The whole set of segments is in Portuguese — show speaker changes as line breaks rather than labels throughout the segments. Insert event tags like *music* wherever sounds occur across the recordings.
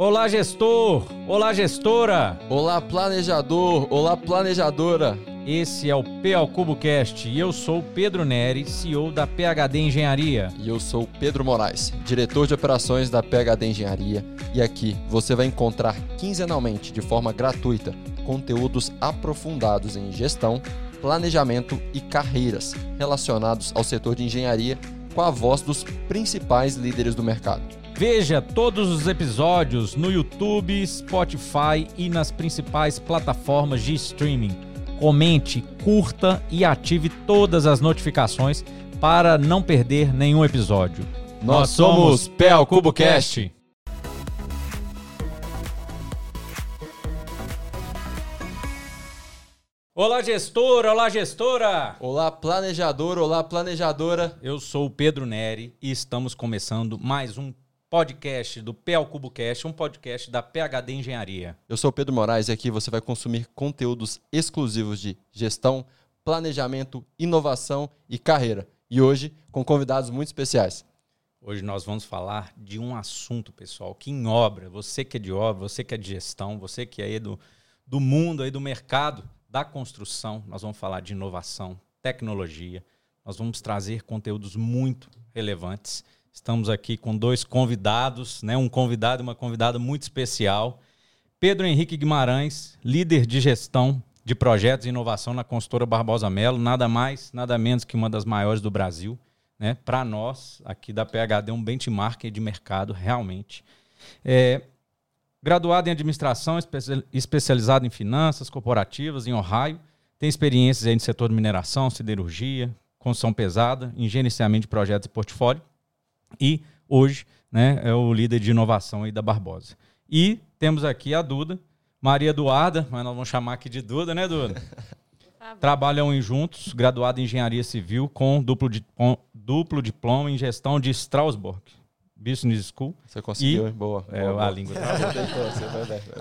Olá, gestor! Olá, gestora!
Olá, planejador! Olá, planejadora!
Esse é o PA CuboCast e eu sou Pedro Neri, CEO da PHD Engenharia.
E eu sou Pedro Moraes, diretor de operações da PHD Engenharia. E aqui você vai encontrar quinzenalmente, de forma gratuita, conteúdos aprofundados em gestão, planejamento e carreiras relacionados ao setor de engenharia com a voz dos principais líderes do mercado.
Veja todos os episódios no YouTube, Spotify e nas principais plataformas de streaming. Comente, curta e ative todas as notificações para não perder nenhum episódio.
Nós, somos PL CuboCast.
Olá, gestor! Olá, gestora!
Olá, planejador! Olá, planejadora!
Eu sou o Pedro Neri e estamos começando mais um podcast do PL CuboCast, um podcast da PHD Engenharia.
Eu sou o Pedro Moraes e aqui você vai consumir conteúdos exclusivos de gestão, planejamento, inovação e carreira. E hoje com convidados muito especiais.
Hoje nós vamos falar de um assunto, pessoal, que em obra, você que é de obra, você que é de gestão, você que é aí do, do mundo, aí do mercado, da construção, nós vamos falar de inovação, tecnologia, nós vamos trazer conteúdos muito relevantes. Estamos aqui com dois convidados, né? um convidado e uma convidada muito especial. Pedro Henrique Guimarães, líder de gestão de projetos e inovação na consultora Barbosa Melo, nada mais, nada menos que uma das maiores do Brasil. Né? Para nós, aqui da PHD, um benchmark de mercado, realmente. É, Graduado em administração, especializado em finanças corporativas em Ohio, tem experiências aí no setor de mineração, siderurgia, construção pesada, em gerenciamento de projetos e portfólio. E hoje né, é o líder de inovação aí da Barbosa. E temos aqui a Duda, Maria Eduarda, mas nós vamos chamar aqui de Duda, né, Duda? *laughs* Trabalham em juntos, graduado em engenharia civil com duplo, duplo diploma em gestão de Strasbourg. Business School.
Você conseguiu, e, boa.
É,
boa,
a língua.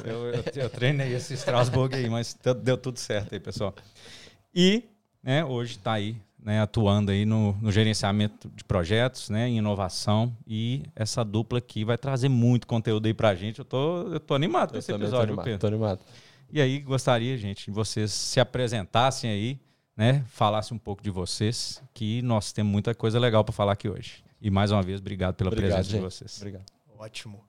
eu, eu, eu, treinei esse Strasbourg aí, mas deu tudo certo aí, pessoal. E né, hoje está aí, né, atuando aí no, no, gerenciamento de projetos, né, em inovação. E essa dupla aqui vai trazer muito conteúdo aí para a gente. Eu tô, eu tô animado com esse episódio, tô
animado,
Pedro.
Tô animado.
E aí, gostaria, gente, que vocês se apresentassem aí, né, falassem um pouco de vocês, que nós temos muita coisa legal para falar aqui hoje. E mais uma vez, obrigado pela obrigado, presença gente. de vocês.
Obrigado.
Ótimo.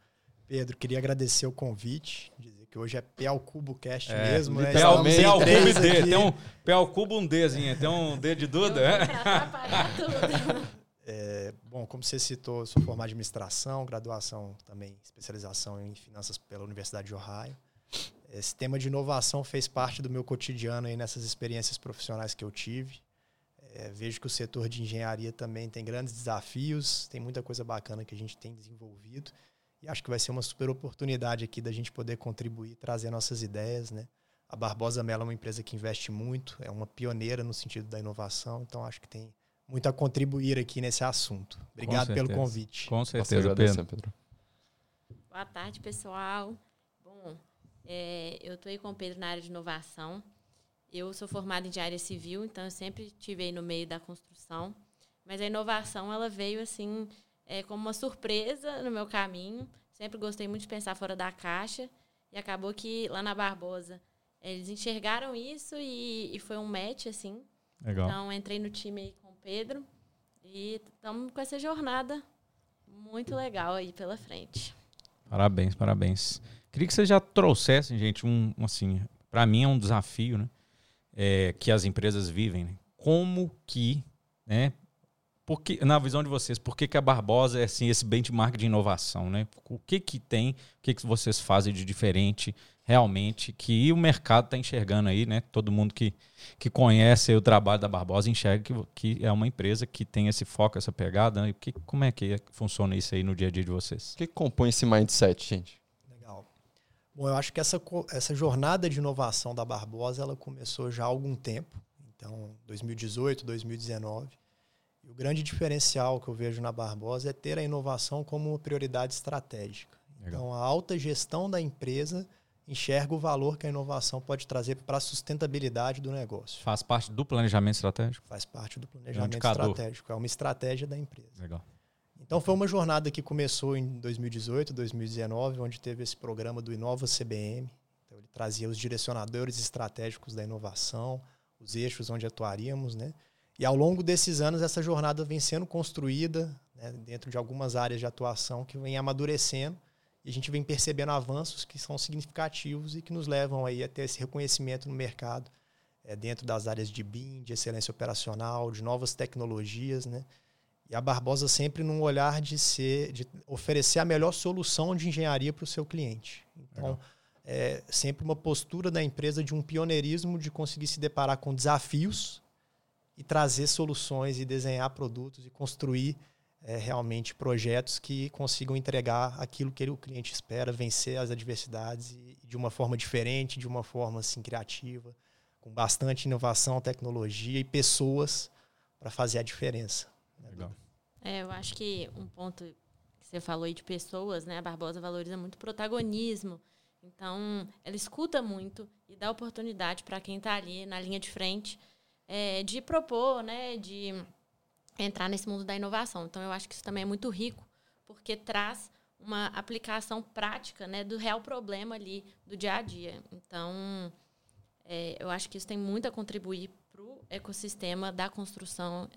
Pedro, queria agradecer o convite, que hoje é Pel Cubo Cast é, mesmo, né?
Pel, Cubo D, tem um Pel Cubo um Dzinho, tem um D de Duda, é? *laughs*
é? bom, como você citou, sou formado em administração, graduação também, especialização em finanças pela Universidade de Ohio. Esse tema de inovação fez parte do meu cotidiano aí nessas experiências profissionais que eu tive. É, vejo que o setor de engenharia também tem grandes desafios, tem muita coisa bacana que a gente tem desenvolvido. E acho que vai ser uma super oportunidade aqui da gente poder contribuir, trazer nossas ideias, né? A Barbosa Mela é uma empresa que investe muito, é uma pioneira no sentido da inovação, então acho que tem muito a contribuir aqui nesse assunto. Obrigado pelo convite.
Com certeza, Pedro. Pedro.
Boa tarde, pessoal. Bom, é, eu estou aí com o Pedro na área de inovação. Eu sou formada em engenharia civil, então eu sempre estive aí no meio da construção. Mas a inovação, ela veio assim, é, como uma surpresa no meu caminho. Sempre gostei muito de pensar fora da caixa. E acabou que lá na Barbosa, eles enxergaram isso e, e foi um match, assim.
Legal.
Então, entrei no time aí com o Pedro. E estamos com essa jornada muito legal aí pela frente.
Parabéns, parabéns. Queria que vocês já trouxessem, gente, um, assim, para mim é um desafio, né? é, que as empresas vivem. Né? Como que, né? Porque, na visão de vocês, por que, que a Barbosa é assim, esse benchmark de inovação? Né? O que, que tem, o que, que vocês fazem de diferente realmente que o mercado está enxergando aí, né? Todo mundo que, que conhece o trabalho da Barbosa enxerga que, que é uma empresa que tem esse foco, essa pegada. Né? Que, como é que funciona isso aí no dia a dia de vocês?
O que compõe esse mindset, gente?
Bom, eu acho que essa, essa jornada de inovação da Barbosa ela começou já há algum tempo, então 2018, 2019. E o grande diferencial que eu vejo na Barbosa é ter a inovação como uma prioridade estratégica. Legal. Então, a alta gestão da empresa enxerga o valor que a inovação pode trazer para a sustentabilidade do negócio.
Faz parte do planejamento estratégico?
Faz parte do planejamento é um estratégico. É uma estratégia da empresa.
Legal.
Então foi uma jornada que começou em 2018, 2019, onde teve esse programa do Inova CBM. Então, ele trazia os direcionadores estratégicos da inovação, os eixos onde atuaríamos, né? E ao longo desses anos essa jornada vem sendo construída né, dentro de algumas áreas de atuação que vem amadurecendo e a gente vem percebendo avanços que são significativos e que nos levam aí a ter esse reconhecimento no mercado é, dentro das áreas de BIM, de excelência operacional, de novas tecnologias, né? E a Barbosa sempre num olhar de ser, de oferecer a melhor solução de engenharia para o seu cliente. Então, é sempre uma postura da empresa de um pioneirismo de conseguir se deparar com desafios e trazer soluções e desenhar produtos e construir é, realmente projetos que consigam entregar aquilo que o cliente espera, vencer as adversidades e, de uma forma diferente, de uma forma assim criativa, com bastante inovação, tecnologia e pessoas para fazer a diferença.
Né, Legal. É, eu acho que um ponto que você falou aí de pessoas, né? A Barbosa valoriza muito protagonismo. Então, ela escuta muito e dá oportunidade para quem está ali na linha de frente é, de propor, né? De entrar nesse mundo da inovação. Então, eu acho que isso também é muito rico, porque traz uma aplicação prática né, do real problema ali do dia a dia. Então, é, eu acho que isso tem muito a contribuir para o ecossistema da construção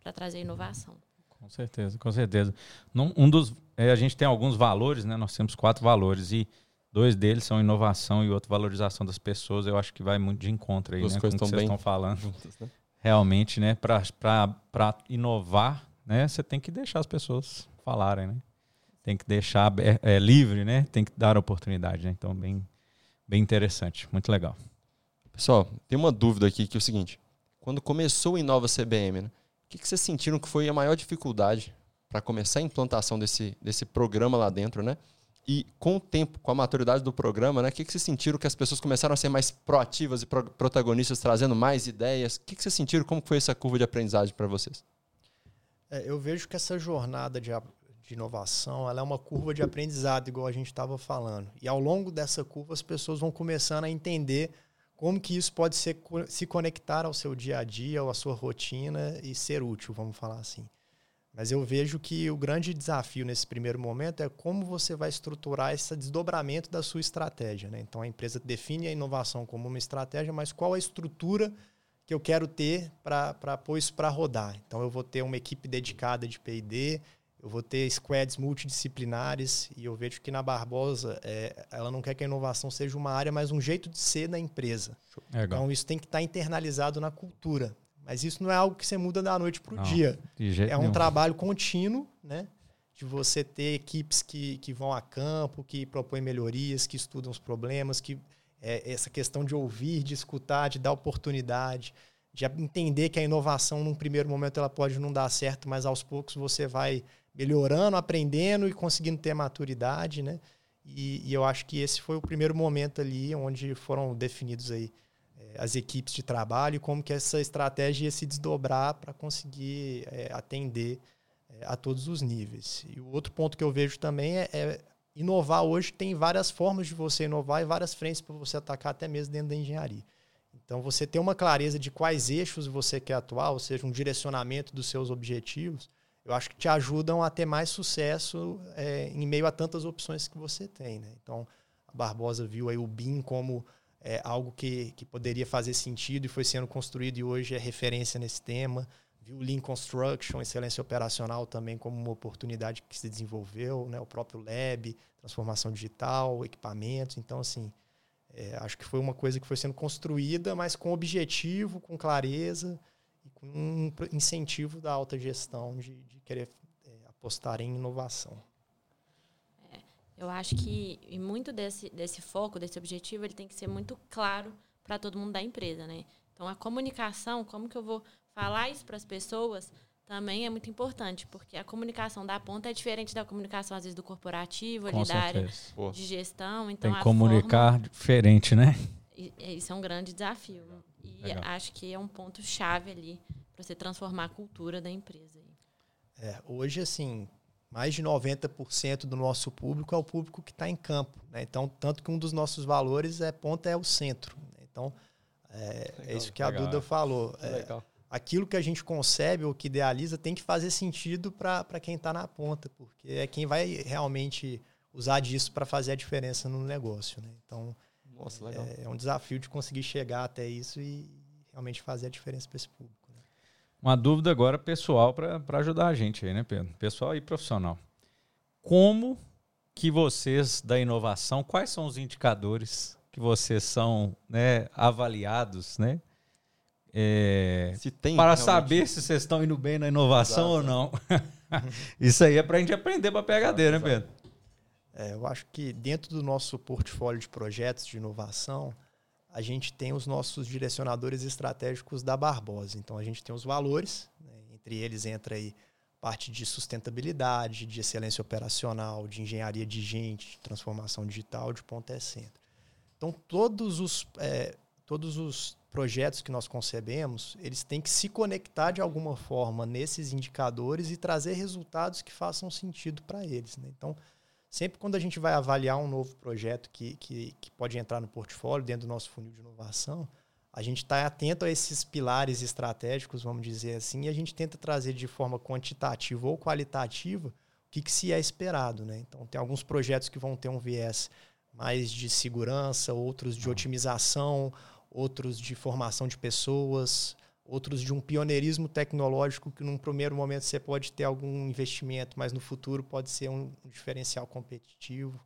para trazer inovação.
Com certeza, com certeza. um dos, é, a gente tem alguns valores, né? Nós temos quatro valores e dois deles são inovação e outro valorização das pessoas. Eu acho que vai muito de encontro aí, As né?
Coisas
com
que vocês
estão falando. Juntas, né? Realmente, né? Para inovar, né? Você tem que deixar as pessoas falarem, né? Tem que deixar é, livre, né? Tem que dar oportunidade, né? Então, bem, bem interessante, muito legal.
Pessoal, tem uma dúvida aqui que é o seguinte: quando começou o Inova CBM, né? que, que vocês sentiram que foi a maior dificuldade para começar a implantação desse, desse programa lá dentro, né? E com o tempo, com a maturidade do programa, né? O que, que vocês sentiram que as pessoas começaram a ser mais proativas e pro protagonistas, trazendo mais ideias? O que, que vocês sentiram? Como foi essa curva de aprendizagem para vocês?
É, eu vejo que essa jornada de, de inovação ela é uma curva de aprendizado, igual a gente estava falando. E ao longo dessa curva, as pessoas vão começando a entender como que isso pode ser, se conectar ao seu dia a dia, ou à sua rotina e ser útil, vamos falar assim. Mas eu vejo que o grande desafio nesse primeiro momento é como você vai estruturar esse desdobramento da sua estratégia. Né? Então a empresa define a inovação como uma estratégia, mas qual a estrutura que eu quero ter para pôr isso para rodar? Então eu vou ter uma equipe dedicada de PD, eu vou ter squads multidisciplinares e eu vejo que na Barbosa é, ela não quer que a inovação seja uma área, mas um jeito de ser da empresa. É então isso tem que estar tá internalizado na cultura. Mas isso não é algo que você muda da noite para o dia. é um nenhum. trabalho contínuo, né? De você ter equipes que, que vão a campo, que propõem melhorias, que estudam os problemas, que é, essa questão de ouvir, de escutar, de dar oportunidade, de entender que a inovação, num primeiro momento, ela pode não dar certo, mas aos poucos você vai melhorando, aprendendo e conseguindo ter maturidade, né? E, e, eu acho que esse foi o primeiro momento ali onde foram definidos aí as equipes de trabalho como que essa estratégia ia se desdobrar para conseguir é, atender é, a todos os níveis. E o outro ponto que eu vejo também é, é inovar hoje tem várias formas de você inovar e várias frentes para você atacar até mesmo dentro da engenharia. Então você ter uma clareza de quais eixos você quer atuar, ou seja, um direcionamento dos seus objetivos, eu acho que te ajudam a ter mais sucesso em meio a tantas opções que você tem. Né? Então, a Barbosa viu aí o BIM como é, algo que, que poderia fazer sentido e foi sendo construído e hoje é referência nesse tema. Viu o Lean Construction, excelência operacional também como uma oportunidade que se desenvolveu, né? o próprio Lab, transformação digital, equipamentos. Então, assim, é, acho que foi uma coisa que foi sendo construída, mas com objetivo, com clareza com um incentivo da alta gestão de, de querer é, apostar em inovação.
Eu acho que e muito desse, desse foco, desse objetivo, ele tem que ser muito claro para todo mundo da empresa, né? Então, a comunicação, como que eu vou falar isso para as pessoas, também é muito importante, porque a comunicação da ponta é diferente da comunicação, às vezes, do corporativo, ali, da área Pô. de gestão. Então,
Tem que comunicar forma, diferente, né?
Isso é um grande desafio. E Legal. acho que é um ponto-chave ali para você transformar a cultura da empresa.
É, hoje, assim, mais de 90% do nosso público é o público que está em campo. Né? Então, tanto que um dos nossos valores é ponta é o centro. Né? Então, é, é, isso que a Duda falou. É, aquilo que a gente concebe ou que idealiza tem que fazer sentido para quem está na ponta, porque é quem vai realmente usar disso para fazer a diferença no negócio. Né? Então, Nossa, é, é, um desafio de conseguir chegar até isso e realmente fazer a diferença para esse público. Né?
Uma dúvida agora pessoal para ajudar a gente aí, né, Pedro? Pessoal e profissional. Como que vocês da inovação, quais são os indicadores que vocês são né, avaliados, né? É, se tem para realmente... saber se vocês estão indo bem na inovação Exato. ou não. *laughs* Isso aí é para a gente aprender para PHD, né, Pedro?
É, eu acho que dentro do nosso portfólio de projetos de inovação, a gente tem os nossos direcionadores estratégicos da Barbosa. Então, a gente tem os valores, né? entre eles entra aí parte de sustentabilidade, de excelência operacional, de engenharia de gente, de transformação digital, de ponta e centro. Então, todos os, é, todos os projetos que nós concebemos, eles têm que se conectar de alguma forma nesses indicadores e trazer resultados que façam sentido para eles. Né? Então, sempre quando a gente vai avaliar um novo projeto que, que, que pode entrar no portfólio, dentro do nosso funil de inovação, a gente está atento a esses pilares estratégicos, vamos dizer assim, e a gente tenta trazer de forma quantitativa ou qualitativa o que, que se é esperado. Né? Então, tem alguns projetos que vão ter um viés mais de segurança, outros de otimização, outros de formação de pessoas, outros de um pioneirismo tecnológico que num primeiro momento você pode ter algum investimento, mas no futuro pode ser um diferencial competitivo.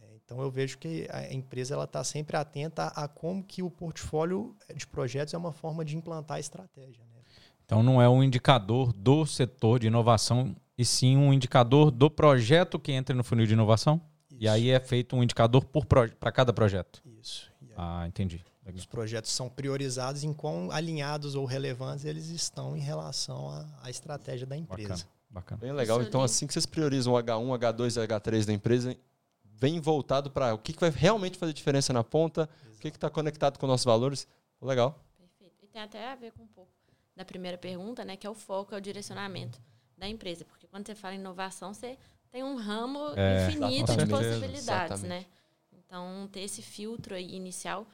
É, então eu vejo que a empresa ela está sempre atenta a como que o portfólio de projetos é uma forma de implantar a estratégia. Né?
Então não é um indicador do setor de inovação e sim um indicador do projeto que entra no funil de inovação? Isso. E aí é feito um indicador para cada projeto.
Isso.
Ah, entendi.
Os projetos são priorizados em quão alinhados ou relevantes eles estão em relação à, à estratégia da empresa.
Bacana, bacana. Bem legal. Então, assim que vocês priorizam o H1, H2 e H3 da empresa, vem voltado para o que, que vai realmente fazer diferença na ponta, Exato. o que está conectado com nossos valores. Legal.
Perfeito. E tem até a ver com um pouco da primeira pergunta, né, que é o foco, é o direcionamento da empresa. Porque quando você fala em inovação, você tem um ramo é, infinito de possibilidades, exatamente. né? Então, ter esse filtro aí inicial,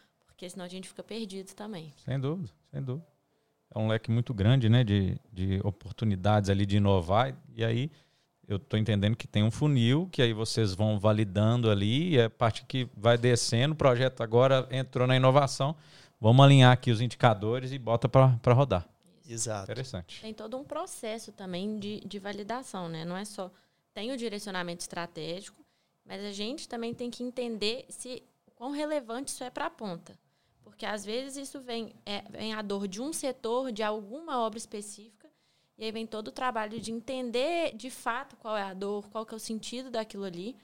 porque senão a gente fica perdido também.
Sem dúvida, sem dúvida. É um leque muito grande, né, de, de oportunidades ali de inovar. E aí, eu estou entendendo que tem um funil que aí vocês vão validando ali e é parte que vai descendo. O projeto agora entrou na inovação. Vamos alinhar aqui os indicadores e bota para rodar.
Exato.
Interessante.
Tem todo um processo também de, de validação, né? Não é só tem o direcionamento estratégico, mas a gente também tem que entender se quão relevante isso é para a ponta. Porque às vezes isso vem, é, vem a dor de um setor, de alguma obra específica, e aí vem todo o trabalho de entender de fato qual é a dor, qual que é o sentido daquilo ali.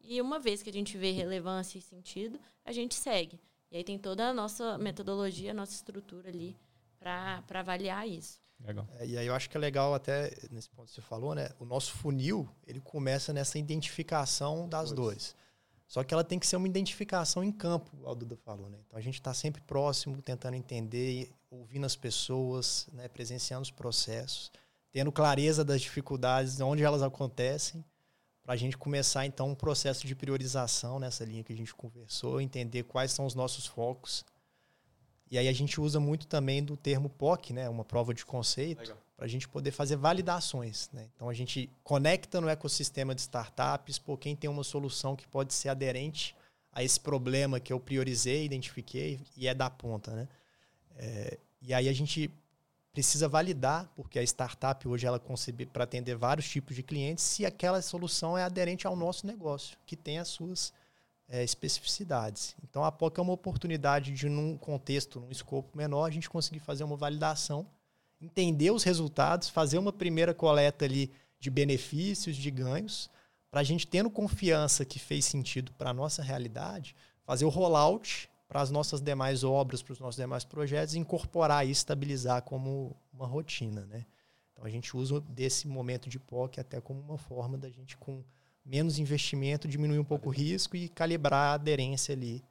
E uma vez que a gente vê relevância e sentido, a gente segue. E aí tem toda a nossa metodologia, a nossa estrutura ali para avaliar isso.
É, e aí eu acho que é legal até nesse ponto que você falou, né? O nosso funil ele começa nessa identificação das dores. Só que ela tem que ser uma identificação em campo, o Duda falou, né? Então a gente está sempre próximo, tentando entender, ouvindo as pessoas, né? presenciando os processos, tendo clareza das dificuldades, onde elas acontecem, para a gente começar então um processo de priorização nessa linha que a gente conversou, entender quais são os nossos focos e aí a gente usa muito também do termo POC, né, uma prova de conceito, para a gente poder fazer validações. Né? Então a gente conecta no ecossistema de startups, por quem tem uma solução que pode ser aderente a esse problema que eu priorizei, identifiquei e é da ponta. Né? É, e aí a gente precisa validar, porque a startup hoje ela concebe para atender vários tipos de clientes, se aquela solução é aderente ao nosso negócio, que tem as suas é, especificidades. Então, a POC é uma oportunidade de, num contexto, num escopo menor, a gente conseguir fazer uma validação, entender os resultados, fazer uma primeira coleta ali de benefícios, de ganhos, para a gente tendo confiança que fez sentido para a nossa realidade, fazer o rollout para as nossas demais obras, para os nossos demais projetos, incorporar e estabilizar como uma rotina. Né? Então, a gente usa desse momento de POC até como uma forma da gente, com menos investimento, diminuir um pouco o risco e calibrar a aderência ali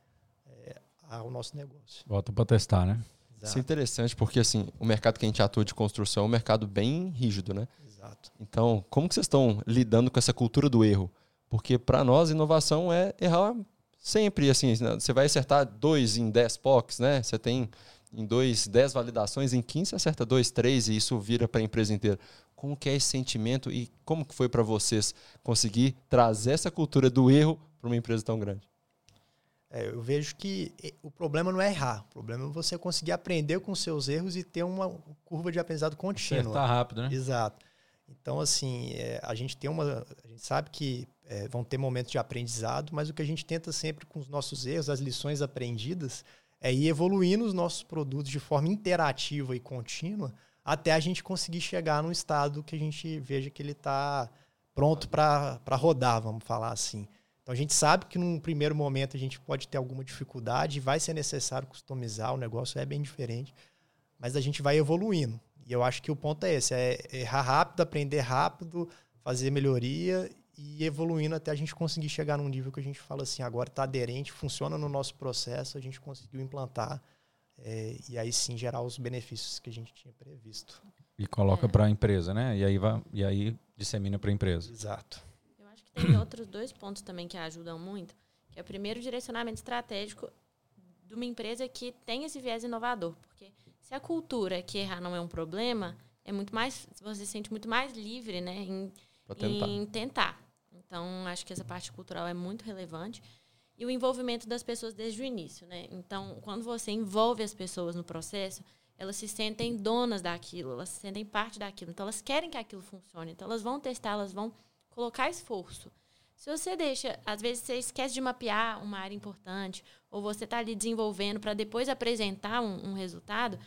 é, ao nosso negócio.
Volta para testar, né?
Exato. Isso é interessante porque assim, o mercado que a gente atua de construção é um mercado bem rígido, né?
Exato.
Então, como que vocês estão lidando com essa cultura do erro? Porque para nós inovação é errar sempre, assim, né? você vai acertar dois em dez POCs, né? Você tem em dois, dez validações, em 15 acerta dois, três e isso vira para a empresa inteira. Como que é esse sentimento e como que foi para vocês conseguir trazer essa cultura do erro para uma empresa tão grande?
É, eu vejo que o problema não é errar, o problema é você conseguir aprender com seus erros e ter uma curva de aprendizado contínua.
Está rápido, né?
Exato. Então, assim, é, a gente tem uma. A gente sabe que é, vão ter momentos de aprendizado, mas o que a gente tenta sempre com os nossos erros, as lições aprendidas, é ir evoluindo os nossos produtos de forma interativa e contínua até a gente conseguir chegar num estado que a gente veja que ele está pronto para rodar, vamos falar assim. Então a gente sabe que num primeiro momento a gente pode ter alguma dificuldade, vai ser necessário customizar, o negócio é bem diferente, mas a gente vai evoluindo. E eu acho que o ponto é esse: é errar rápido, aprender rápido, fazer melhoria e evoluindo até a gente conseguir chegar num nível que a gente fala assim, agora está aderente, funciona no nosso processo, a gente conseguiu implantar é, e aí sim gerar os benefícios que a gente tinha previsto.
E coloca é. para a empresa, né? E aí, vai, e aí dissemina para a empresa.
Exato.
Tem *clears throat* outros dois pontos também que ajudam muito, que é o primeiro direcionamento estratégico de uma empresa que tem esse viés inovador, porque se a cultura é que errar não é um problema, é muito mais, você se sente muito mais livre, né, em, tentar. em tentar. Então, acho que essa parte cultural é muito relevante. E o envolvimento das pessoas desde o início, né? Então, quando você envolve as pessoas no processo, elas se sentem donas daquilo, elas se sentem parte daquilo. Então, elas querem que aquilo funcione. Então, elas vão testar, elas vão colocar esforço. Se você deixa, às vezes você esquece de mapear uma área importante, ou você está ali desenvolvendo para depois apresentar um, um, resultado,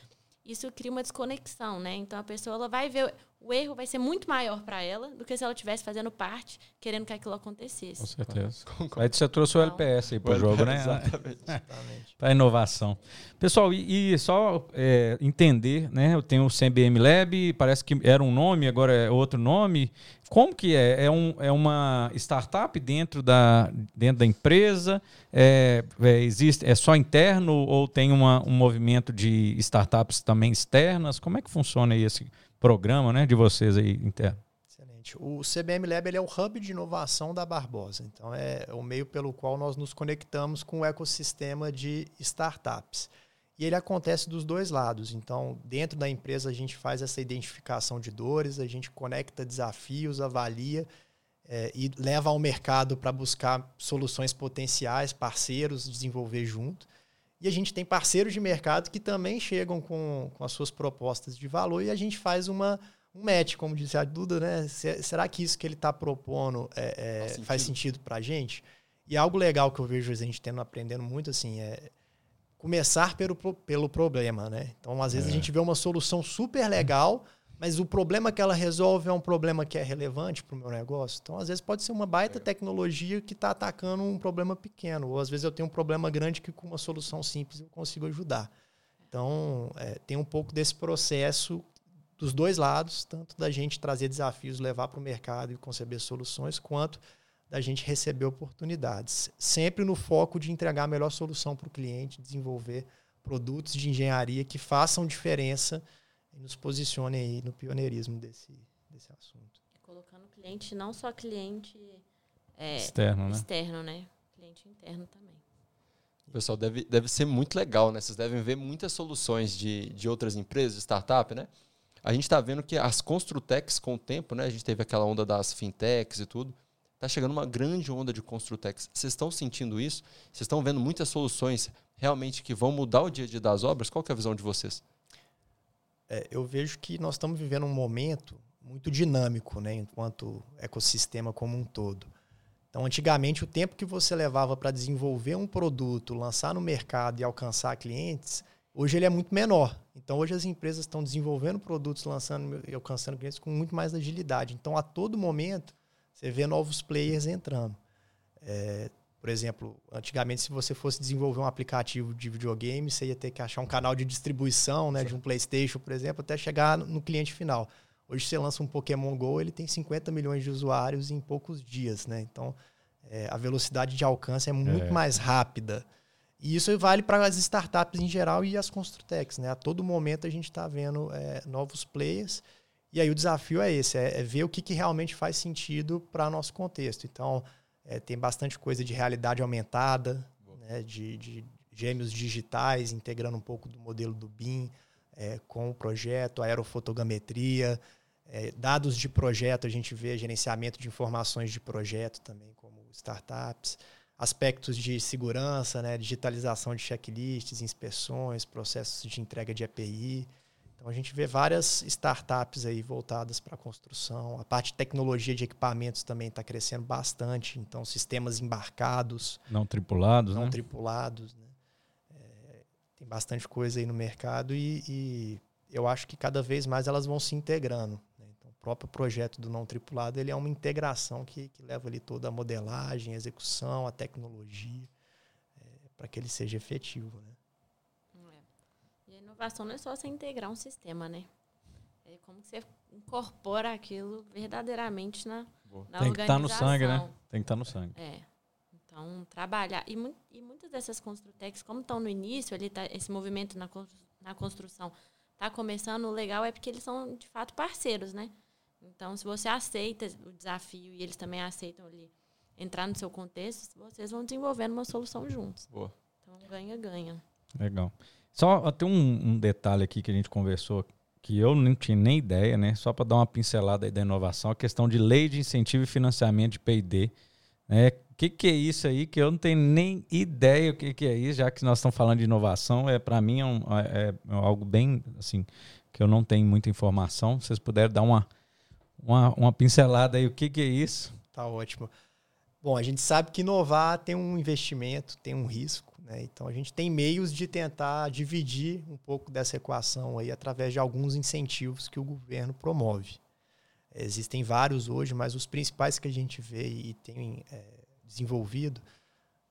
isso cria uma desconexão, né? Então a pessoa ela vai ver o erro vai ser muito maior para ela do que se ela estivesse fazendo parte, querendo que aquilo acontecesse.
Com certeza. Aí você trouxe o LPS aí para o jogo, né?
Exatamente. *laughs*
para inovação. Pessoal, e, e só é, entender, né? Eu tenho o CBM Lab, parece que era um nome, agora é outro nome. Como que é? É, um, é uma startup dentro da, dentro da empresa? É, é, existe, é só interno ou tem uma, um movimento de startups também externas? Como é que funciona aí esse programa né, de vocês aí interno.
Excelente. O CBM Lab ele é o hub de inovação da Barbosa. Então, é o meio pelo qual nós nos conectamos com o ecossistema de startups. E ele acontece dos dois lados. Então, dentro da empresa, a gente faz essa identificação de dores, a gente conecta desafios, avalia é, e leva ao mercado para buscar soluções potenciais, parceiros, desenvolver junto. E a gente tem parceiros de mercado que também chegam com, com as suas propostas de valor e a gente faz uma, um match, como disse a Duda, né? Será que isso que ele está propondo é, é, faz, sentido. faz sentido para a gente? E algo legal que eu vejo a gente tendo aprendendo muito assim é começar pelo, pelo problema, né? Então, às vezes é. a gente vê uma solução super legal, mas o problema que ela resolve é um problema que é relevante para o meu negócio. Então, às vezes, pode ser uma baita é. tecnologia que está atacando um problema pequeno. Ou, às vezes, eu tenho um problema grande que, com uma solução simples, eu consigo ajudar. Então, é, tem um pouco desse processo dos dois lados, tanto da gente trazer desafios, levar para o mercado e conceber soluções, quanto da gente receber oportunidades. Sempre no foco de entregar a melhor solução para o cliente, desenvolver produtos de engenharia que façam diferença e nos posicione aí no pioneirismo desse, desse assunto.
Colocando o cliente, não só cliente é,
externo, né?
externo, né? Cliente interno também.
Pessoal deve, deve ser muito legal, né? Vocês devem ver muitas soluções de, de outras empresas, de startup, né? A gente está vendo que as Construtex, com o tempo, né? A gente teve aquela onda das fintechs e tudo. Está chegando uma grande onda de Construtex. Vocês estão sentindo isso? Vocês estão vendo muitas soluções realmente que vão mudar o dia a dia das obras? Qual é a visão de vocês?
É, eu vejo que nós estamos vivendo um momento muito dinâmico, né, enquanto ecossistema como um todo. Então, antigamente, o tempo que você levava para desenvolver um produto, lançar no mercado e alcançar clientes, hoje ele é muito menor. Então, hoje as empresas estão desenvolvendo produtos, lançando e alcançando clientes com muito mais agilidade. Então, a todo momento, você vê novos players entrando. É, por exemplo, antigamente, se você fosse desenvolver um aplicativo de videogame, você ia ter que achar um canal de distribuição né, de um PlayStation, por exemplo, até chegar no cliente final. Hoje você lança um Pokémon Go, ele tem 50 milhões de usuários em poucos dias. Né? Então, é, a velocidade de alcance é muito é. mais rápida. E isso vale para as startups em geral e as construtex. Né? A todo momento a gente está vendo é, novos players. E aí o desafio é esse, é, é ver o que, que realmente faz sentido para nosso contexto. Então, é, tem bastante coisa de realidade aumentada, né, de, de, gêmeos digitais, integrando um pouco do modelo do BIM é, com o projeto, aerofotogrametria, é, dados de projeto, a gente vê gerenciamento de informações de projeto também, como startups, aspectos de segurança, né, digitalização de checklists, inspeções, processos de entrega de API. Então a gente vê várias startups aí voltadas para a construção. A parte de tecnologia de equipamentos também está crescendo bastante. Então sistemas embarcados,
não tripulados,
não
né?
tripulados, né? É, tem bastante coisa aí no mercado e, e eu acho que cada vez mais elas vão se integrando próprio projeto do não tripulado ele é uma integração que, que leva ali toda a modelagem, a execução, a tecnologia, é, para que ele seja efetivo. Né?
Inovação não é só você integrar um sistema, né? É como que você incorpora aquilo verdadeiramente na, na
Tem que estar tá no sangue, né? Tem que estar tá no sangue.
É. Então, trabalhar. E, e muitas dessas construtecs, como estão no início, ali tá, esse movimento na, na construção está começando, o legal é porque eles são, de fato, parceiros, né? Então, se você aceita o desafio e eles também aceitam ali entrar no seu contexto, vocês vão desenvolvendo uma solução juntos. Boa. Então, ganha-ganha.
Legal. Só tem um, um, detalhe aqui que a gente conversou que eu não tinha nem ideia, né? Só para dar uma pincelada aí da inovação, a questão de lei de incentivo e financiamento de P&D. Né? O que, que é isso aí que eu não tenho nem ideia o que, que é isso, já que nós estamos falando de inovação, é para mim é, um, é, é algo bem assim que eu não tenho muita informação. Vocês puderem dar uma uma, uma pincelada aí, o que, que é isso?
Tá ótimo. Bom, a gente sabe que inovar tem um investimento, tem um risco, né? Então a gente tem meios de tentar dividir um pouco dessa equação aí através de alguns incentivos que o governo promove. Existem vários hoje, mas os principais que a gente vê e tem é, desenvolvido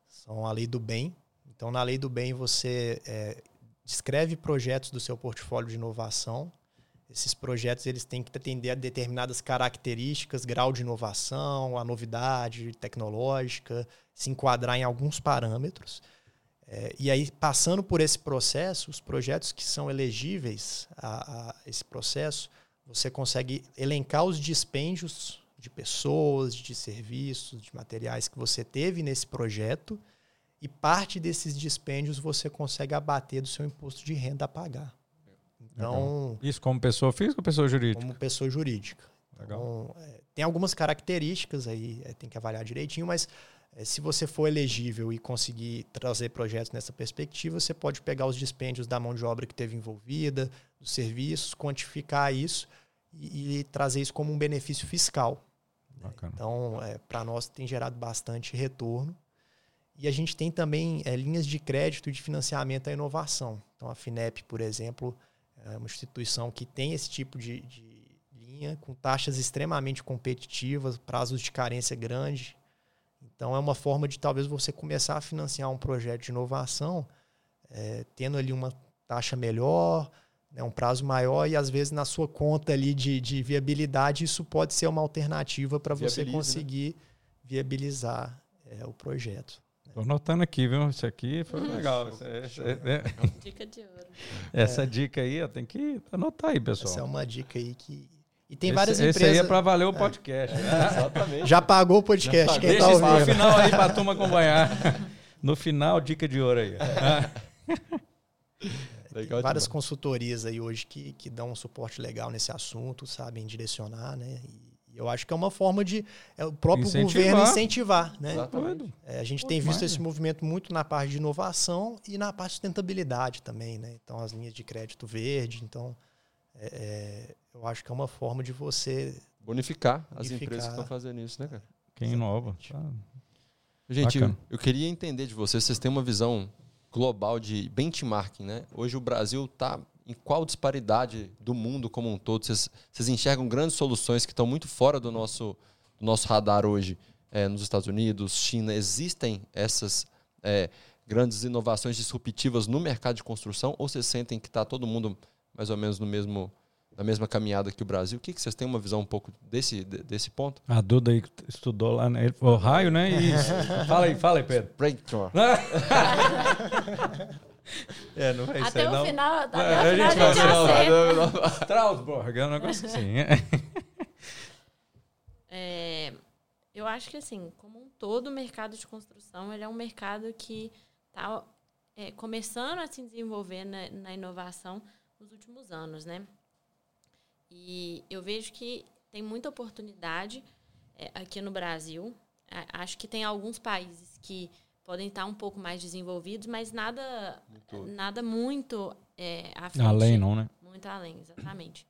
são a lei do bem. Então, na lei do bem, você é, descreve projetos do seu portfólio de inovação esses projetos eles têm que atender a determinadas características, grau de inovação, a novidade tecnológica, se enquadrar em alguns parâmetros. É, e aí, passando por esse processo, os projetos que são elegíveis a, a esse processo, você consegue elencar os dispêndios de pessoas, de serviços, de materiais que você teve nesse projeto, e parte desses dispêndios você consegue abater do seu imposto de renda a pagar.
Então, Isso como pessoa física ou pessoa jurídica?
Como pessoa jurídica. Legal. Então, é, tem algumas características aí, é, tem que avaliar direitinho, mas se você for elegível e conseguir trazer projetos nessa perspectiva, você pode pegar os dispêndios da mão de obra que teve envolvida, dos serviços, quantificar isso e, e trazer isso como um benefício fiscal. Bacana. Então, é, para nós tem gerado bastante retorno. E a gente tem também é, linhas de crédito e de financiamento à inovação. Então, a FINEP, por exemplo, é uma instituição que tem esse tipo de, de linha, com taxas extremamente competitivas, prazos de carência grande. Então, é uma forma de talvez você começar a financiar um projeto de inovação, é, tendo ali uma taxa melhor, né, um prazo maior e às vezes na sua conta ali de, de viabilidade isso pode ser uma alternativa para você né? conseguir né? viabilizar é, o projeto.
Estou anotando aqui, viu? Isso aqui foi legal. Essa, é,
dica de ouro.
Essa é. dica aí, ó, tem que anotar aí, pessoal.
Essa é uma dica aí que. E tem várias
esse,
empresas.
Esse aí é para valer o é. podcast. É.
Né? Exatamente. Já pagou o podcast. Já
quem Deixa tá isso no final aí para a turma acompanhar. *laughs* No final, dica de ouro aí. *laughs*
Tem várias consultorias aí hoje que, que dão um suporte legal nesse assunto, sabem direcionar, né? E eu acho que é uma forma de é, o próprio incentivar. governo incentivar. Né? É, a gente Pô, tem visto esse movimento muito na parte de inovação e na parte de sustentabilidade também. Né? Então, as linhas de crédito verde. Então, é, é eu acho que é uma forma de você.
Bonificar, bonificar. as empresas que estão fazendo isso, né, cara?
Quem inova. Tá.
Gente, eu, eu, queria entender de vocês, vocês têm uma visão global de benchmarking, né? Hoje o Brasil está em qual disparidade do mundo como um todo vocês, vocês enxergam grandes soluções que estão muito fora do nosso, do nosso radar hoje é, nos Estados Unidos, China? Existem essas é, grandes inovações disruptivas no mercado de construção ou vocês sentem que está todo mundo mais ou menos no mesmo na mesma caminhada que o Brasil. O que, que vocês têm uma visão um pouco desse, desse ponto?
A Duda aí estudou lá, né? O raio, né? E... *laughs* fala aí, fala aí, Pedro.
Breakthrough. *laughs*
É, não vai
até
ser,
o
não.
final, até é, a, gente vai
final, Strasbourg, é um negócio assim. *laughs*
É, eu acho que assim, como um todo, o mercado de construção ele é um mercado que está é, começando a se desenvolver na, na, inovação nos últimos anos, né? E eu vejo que tem muita oportunidade é, aqui no Brasil. acho que tem alguns países que podem estar um pouco mais desenvolvidos, mas nada muito, nada muito é, à frente,
Além, não, né?
Muito além, exatamente.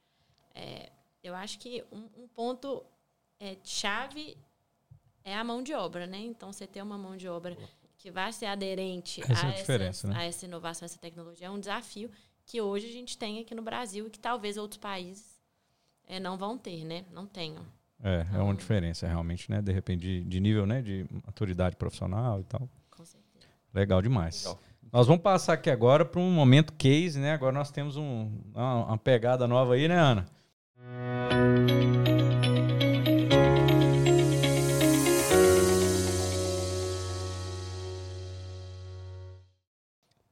É, eu acho que um, um ponto é, chave é a mão de obra, né? Então, você ter uma mão de obra que vai ser aderente
essa
a,
é a, essa,
né? a essa inovação, essa tecnologia, é um desafio que hoje a gente tem aqui no Brasil e que talvez outros países é, não vão ter, né? Não tenham.
É, é uma então, diferença realmente, né? De repente, de, de, nível, né? De maturidade profissional e tal.
Com certeza.
Legal demais. Legal. Nós vamos passar aqui agora para um momento case, né? Agora nós temos um, uma, uma pegada nova aí, né, Ana?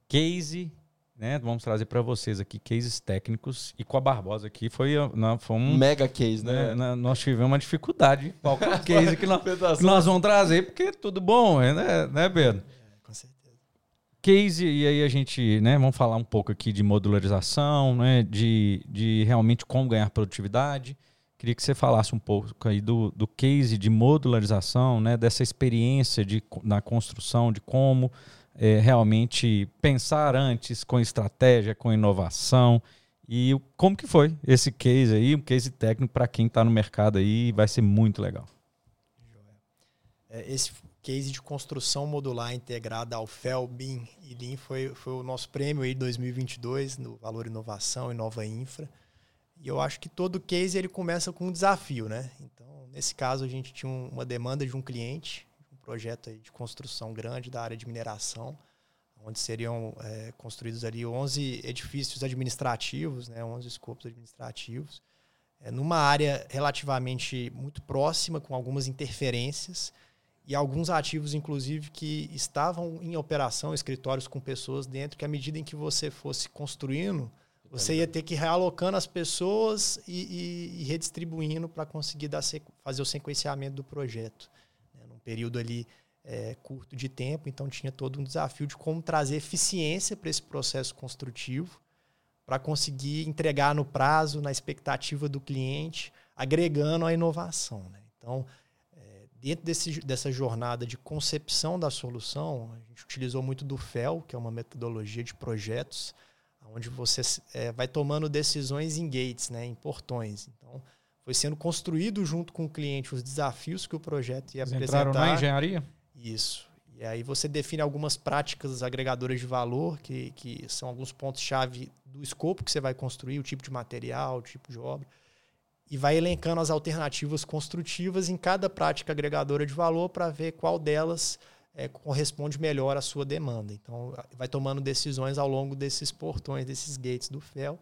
Case né? Vamos trazer para vocês aqui cases técnicos e com a Barbosa aqui foi, não, foi um
mega case, né?
né? Nós tivemos uma dificuldade qual é *laughs* case que nós, que nós vamos trazer porque é tudo bom, né, né Pedro? É, com certeza. Case e aí a gente, né? Vamos falar um pouco aqui de modularização, né? De, de realmente como ganhar produtividade. Queria que você falasse um pouco aí do, do case de modularização, né? Dessa experiência de, na construção, de como é, realmente pensar antes com estratégia, com inovação. E como que foi esse case aí, um case técnico para quem está no mercado aí, vai ser muito legal.
É, esse case de construção modular integrada ao FEL, BIM e Lean foi, foi o nosso prêmio aí de 2022 no Valor Inovação e Nova Infra. E eu acho que todo case ele começa com um desafio, né? Então, nesse caso, a gente tinha uma demanda de um cliente projeto de construção grande da área de mineração, onde seriam é, construídos ali 11 edifícios administrativos, né, 11 escopos administrativos, é, numa área relativamente muito próxima, com algumas interferências, e alguns ativos, inclusive, que estavam em operação, escritórios com pessoas dentro, que à medida em que você fosse construindo, você ia ter que ir realocando as pessoas e, e, e redistribuindo para conseguir dar, fazer o sequenciamento do projeto período ali é, curto de tempo, então tinha todo um desafio de como trazer eficiência para esse processo construtivo, para conseguir entregar no prazo, na expectativa do cliente, agregando a inovação. Né? Então, é, dentro desse, dessa jornada de concepção da solução, a gente utilizou muito do FEL, que é uma metodologia de projetos, onde você é, vai tomando decisões em gates, né, em portões. Então, foi sendo construído junto com o cliente os desafios que o projeto ia Vocês apresentar.
Entraram na engenharia?
Isso. E aí você define algumas práticas agregadoras de valor, que, que são alguns pontos-chave do escopo que você vai construir, o tipo de material, o tipo de obra, e vai elencando as alternativas construtivas em cada prática agregadora de valor para ver qual delas é, corresponde melhor à sua demanda. Então, vai tomando decisões ao longo desses portões, desses gates do FEL,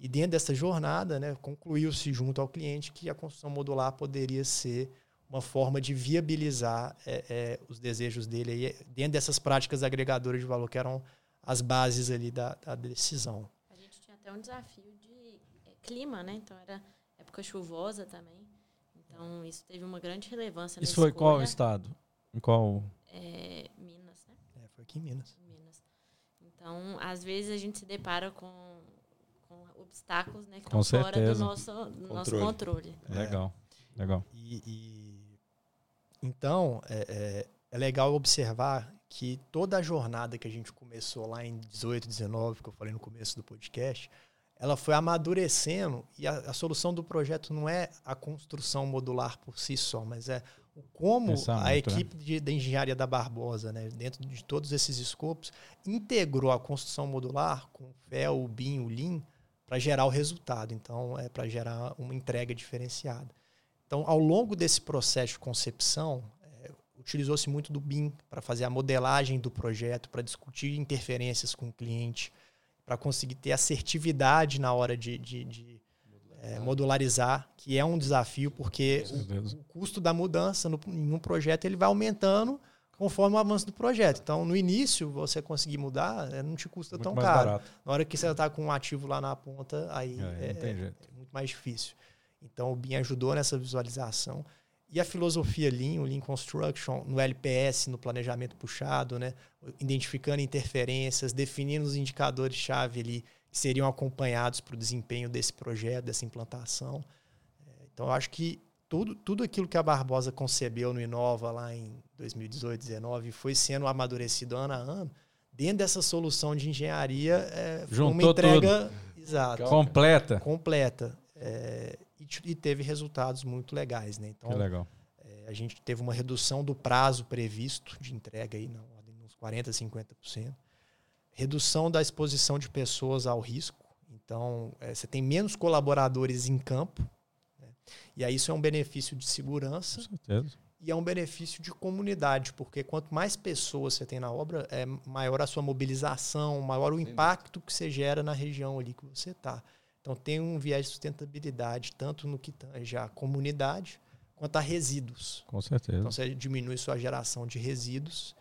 e dentro dessa jornada, né, concluiu-se junto ao cliente que a construção modular poderia ser uma forma de viabilizar é, é, os desejos dele aí, dentro dessas práticas agregadoras de valor que eram as bases ali da, da decisão.
A gente tinha até um desafio de é, clima, né? Então era época chuvosa também. Então isso teve uma grande relevância.
Isso foi escolha. qual estado? Em qual?
É, Minas, né?
É, foi aqui em Minas.
Minas. Então às vezes a gente se depara com obstáculos né, que
Com
estão
certeza. fora
do nosso, do controle. nosso controle.
É. Legal, legal.
E, e então, é, é, é, legal observar que toda a jornada que a gente começou lá em 18, 19, que eu falei no começo do podcast, ela foi amadurecendo e a, a solução do projeto não é a construção modular por si só, mas é como a né? equipe né? de, da engenharia da Barbosa, né, dentro de todos esses escopos, integrou a construção modular com o FEL, o BIM, o Lean, para gerar o resultado. Então, é para gerar uma entrega diferenciada. Então, ao longo desse processo de concepção, é, utilizou-se muito do BIM para fazer a modelagem do projeto, para discutir interferências com o cliente, para conseguir ter assertividade na hora de, de, de é, modularizar, que é um desafio, porque o, o, custo da mudança no, em um projeto ele vai aumentando conforme o avanço do projeto. Então, no início, você conseguir mudar, eh, não te custa muito tão caro. Barato. Na hora que você está com um ativo lá na ponta, aí é, é, é, muito mais difícil. Então, o BIM ajudou nessa visualização. e a filosofia Lean, o Lean Construction, no LPS, no planejamento puxado, né? identificando interferências, definindo os indicadores-chave ali que seriam acompanhados para o desempenho desse projeto, dessa implantação. É, então, eu acho que tudo, tudo aquilo que a Barbosa concebeu no Inova lá em 2018, 2019 foi sendo amadurecido ano a ano, dentro dessa solução de engenharia, é,
Juntou
uma entrega
tudo.
exato,
completa.
completa. É, e, e, teve resultados muito legais. Né? Então,
que legal.
É, a gente teve uma redução do prazo previsto de entrega aí, na ordem uns 40%, 50%. Redução da exposição de pessoas ao risco. Então, é, você tem menos colaboradores em campo. E aí isso é um benefício de segurança.
Com certeza.
E é um benefício de comunidade, porque quanto mais pessoas você tem na obra, é maior a sua mobilização, maior o impacto que você gera na região ali que você está. Então tem um viés de sustentabilidade, tanto no que tange a comunidade, quanto a resíduos.
Com certeza.
Então você diminui sua geração de resíduos,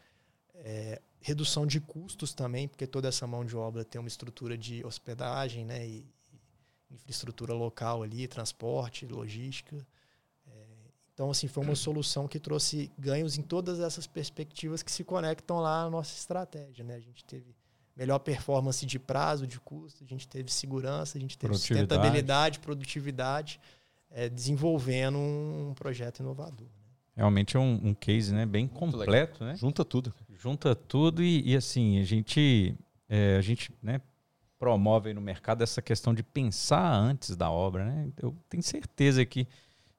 é, redução de custos também, porque toda essa mão de obra tem uma estrutura de hospedagem, né, e infraestrutura local ali, transporte, logística. Então, assim, foi uma *clears throat* solução que trouxe ganhos em todas essas perspectivas que se conectam lá na nossa estratégia. Né? A gente teve melhor performance de prazo, de custo, a gente teve segurança, a gente teve
Produtividade.
sustentabilidade, produtividade, é, desenvolvendo um projeto inovador. né?
Realmente é um, um case né, bem
Muito
completo, né?
Junta tudo.
Junta tudo e, e, assim, a gente, é, a gente né, promove aí no mercado essa questão de pensar antes da obra, né? Eu tenho certeza que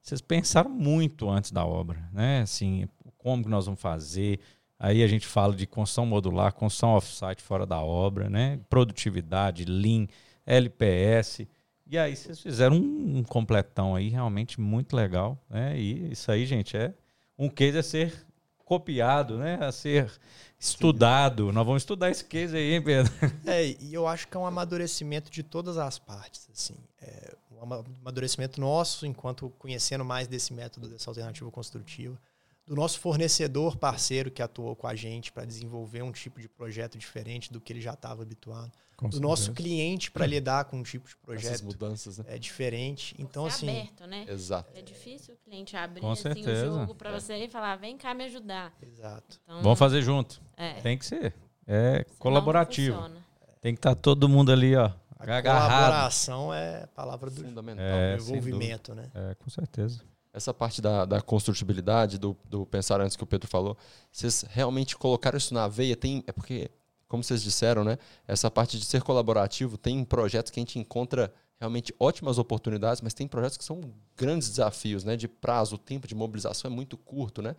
vocês pensaram muito antes da obra, né? Assim, como que nós vamos fazer? Aí a gente fala de construção modular, construção off-site fora da obra, né? Produtividade, Lean, LPS. E aí vocês fizeram um, um completão aí realmente muito legal, né? E isso aí, gente, é um case a ser copiado, né? A ser estudado. Nós vamos estudar esse case aí, hein, Pedro?
É, e eu acho que é um amadurecimento de todas as partes, assim. É, um amadurecimento nosso, enquanto conhecendo mais desse método, dessa alternativa construtiva, do nosso fornecedor parceiro que atuou com a gente para desenvolver um tipo de projeto diferente do que ele já estava habituado,
Com
do nosso cliente para lidar com um tipo de
Essas
projeto
mudanças, né?
é diferente. Então,
Ser
assim,
aberto, né?
Exato.
É difícil o cliente abrir
Com
assim,
certeza.
o jogo para você e falar, vem cá me ajudar.
exato.
Então,
Vamos fazer junto.
é,
Tem que ser. É
senão não
colaborativo.
funciona.
Tem que estar todo mundo ali, ó,
A
agarrado.
colaboração é a palavra do
Fundamental.
É,
do
sem
envolvimento, né?
É, com certeza.
Essa parte da, da construtibilidade, do, do pensar antes que o Pedro falou, vocês realmente colocaram isso na veia? Tem, é porque, como vocês disseram, né? Essa parte de ser colaborativo, tem projetos que a gente encontra realmente ótimas oportunidades, mas tem projetos que são grandes desafios, né? De prazo, o tempo de mobilização é muito curto, né?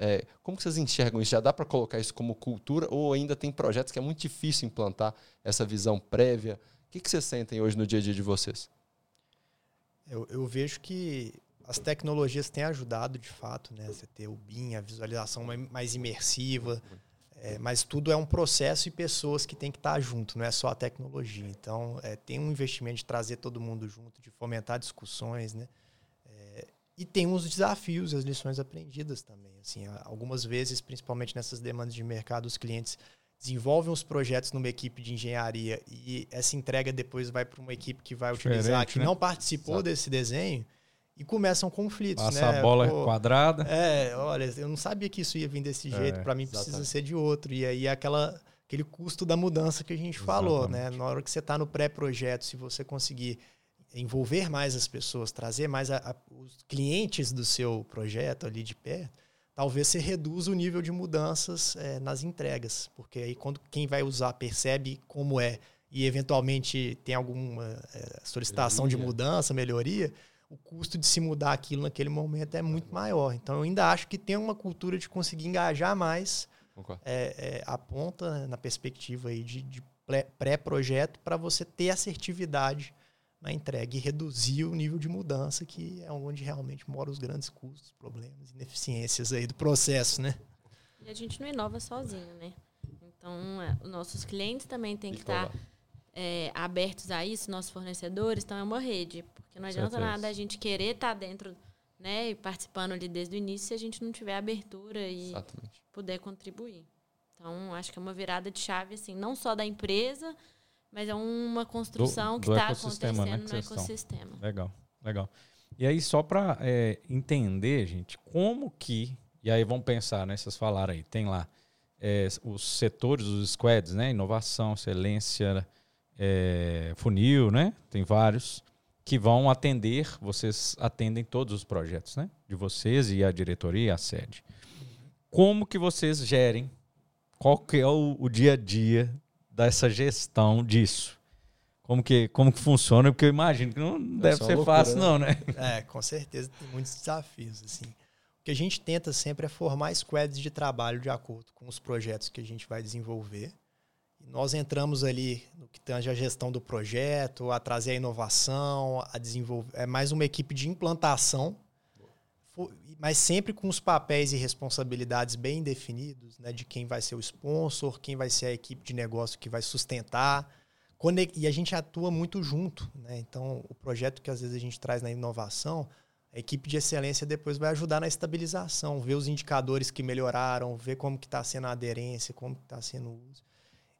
É, como vocês enxergam isso? Já dá para colocar isso como cultura ou ainda tem projetos que é muito difícil implantar essa visão prévia? O que, que vocês sentem hoje no dia a dia de vocês?
Eu, eu vejo que as tecnologias têm ajudado de fato, né? Você ter o BIM, a visualização mai- mais imersiva, é, mas tudo é um processo e pessoas que têm que estar junto, não é só a tecnologia. Então, é, tem um investimento de trazer todo mundo junto, de fomentar discussões, né? É, e tem uns desafios, as lições aprendidas também. Assim, algumas vezes, principalmente nessas demandas de mercado, os clientes desenvolvem os projetos numa equipe de engenharia e essa entrega depois vai para uma equipe que vai utilizar,
Diferente,
que
né?
não participou
Exato.
desse desenho e começam conflitos,
Passa
né?
a bola
Pô,
quadrada.
é, olha, eu não sabia que isso ia vir desse jeito,
É,
para mim precisa
exatamente.
ser de outro. E aí aquela, aquele custo da mudança que a gente falou, né?
Exatamente.
Na hora que você está no pré-projeto, se você conseguir envolver mais as pessoas, trazer mais a- a- os clientes do seu projeto ali de perto, talvez você reduza o nível de mudanças eh, nas entregas, porque aí quando quem vai usar percebe como é e eventualmente tem alguma eh, solicitação de
Melhoria.
mudança, melhoria, o custo de se mudar aquilo naquele momento é muito maior. Então eu ainda acho que tem uma cultura de conseguir engajar mais é, é, a ponta né, na perspectiva aí de, de pré- pré-projeto para você ter assertividade na entrega e reduzir o nível de mudança, que é onde realmente moram os grandes custos, problemas, ineficiências aí do processo, né?
E a gente não inova sozinho, né? Então, é, os nossos clientes também têm que estar é, abertos a isso, nossos fornecedores, então é uma rede. Porque não adianta
Certeza.
nada a gente querer estar dentro né, e participando ali desde o início se a gente não tiver abertura e
Exatamente.
puder contribuir. Então, acho que é uma virada de chave, assim, não só da empresa, mas é uma construção
Do-
que está
ecossistema, né,
acontecendo
que
no
vocês estão.
ecossistema.
Legal, legal. E aí, só para é, entender, gente, como que. E aí vamos pensar, né? Vocês falaram aí, tem lá é, os setores, os squads, né? Inovação, excelência, é, funil, né? Tem vários que vão atender, vocês atendem todos os projetos, né? De vocês e a diretoria e a sede. Como que vocês gerem? Qual que é o, o dia a dia dessa gestão disso? como que, como que funciona, porque eu imagino que não deve ser loucura, fácil, né? não, né?
É, com certeza tem muitos desafios, assim. O que a gente tenta sempre é formar squads de trabalho de acordo com os projetos que a gente vai desenvolver. Nós entramos ali no que tange a gestão do projeto, a trazer a inovação, a desenvolver. É mais uma equipe de implantação, mas sempre com os papéis e responsabilidades bem definidos, né? De quem vai ser o sponsor, quem vai ser a equipe de negócio que vai sustentar e a gente atua muito junto. Né? Então, o projeto que às vezes a gente traz na inovação, a equipe de excelência depois vai ajudar na estabilização, ver os indicadores que melhoraram, ver como que está sendo a aderência, como está sendo o uso.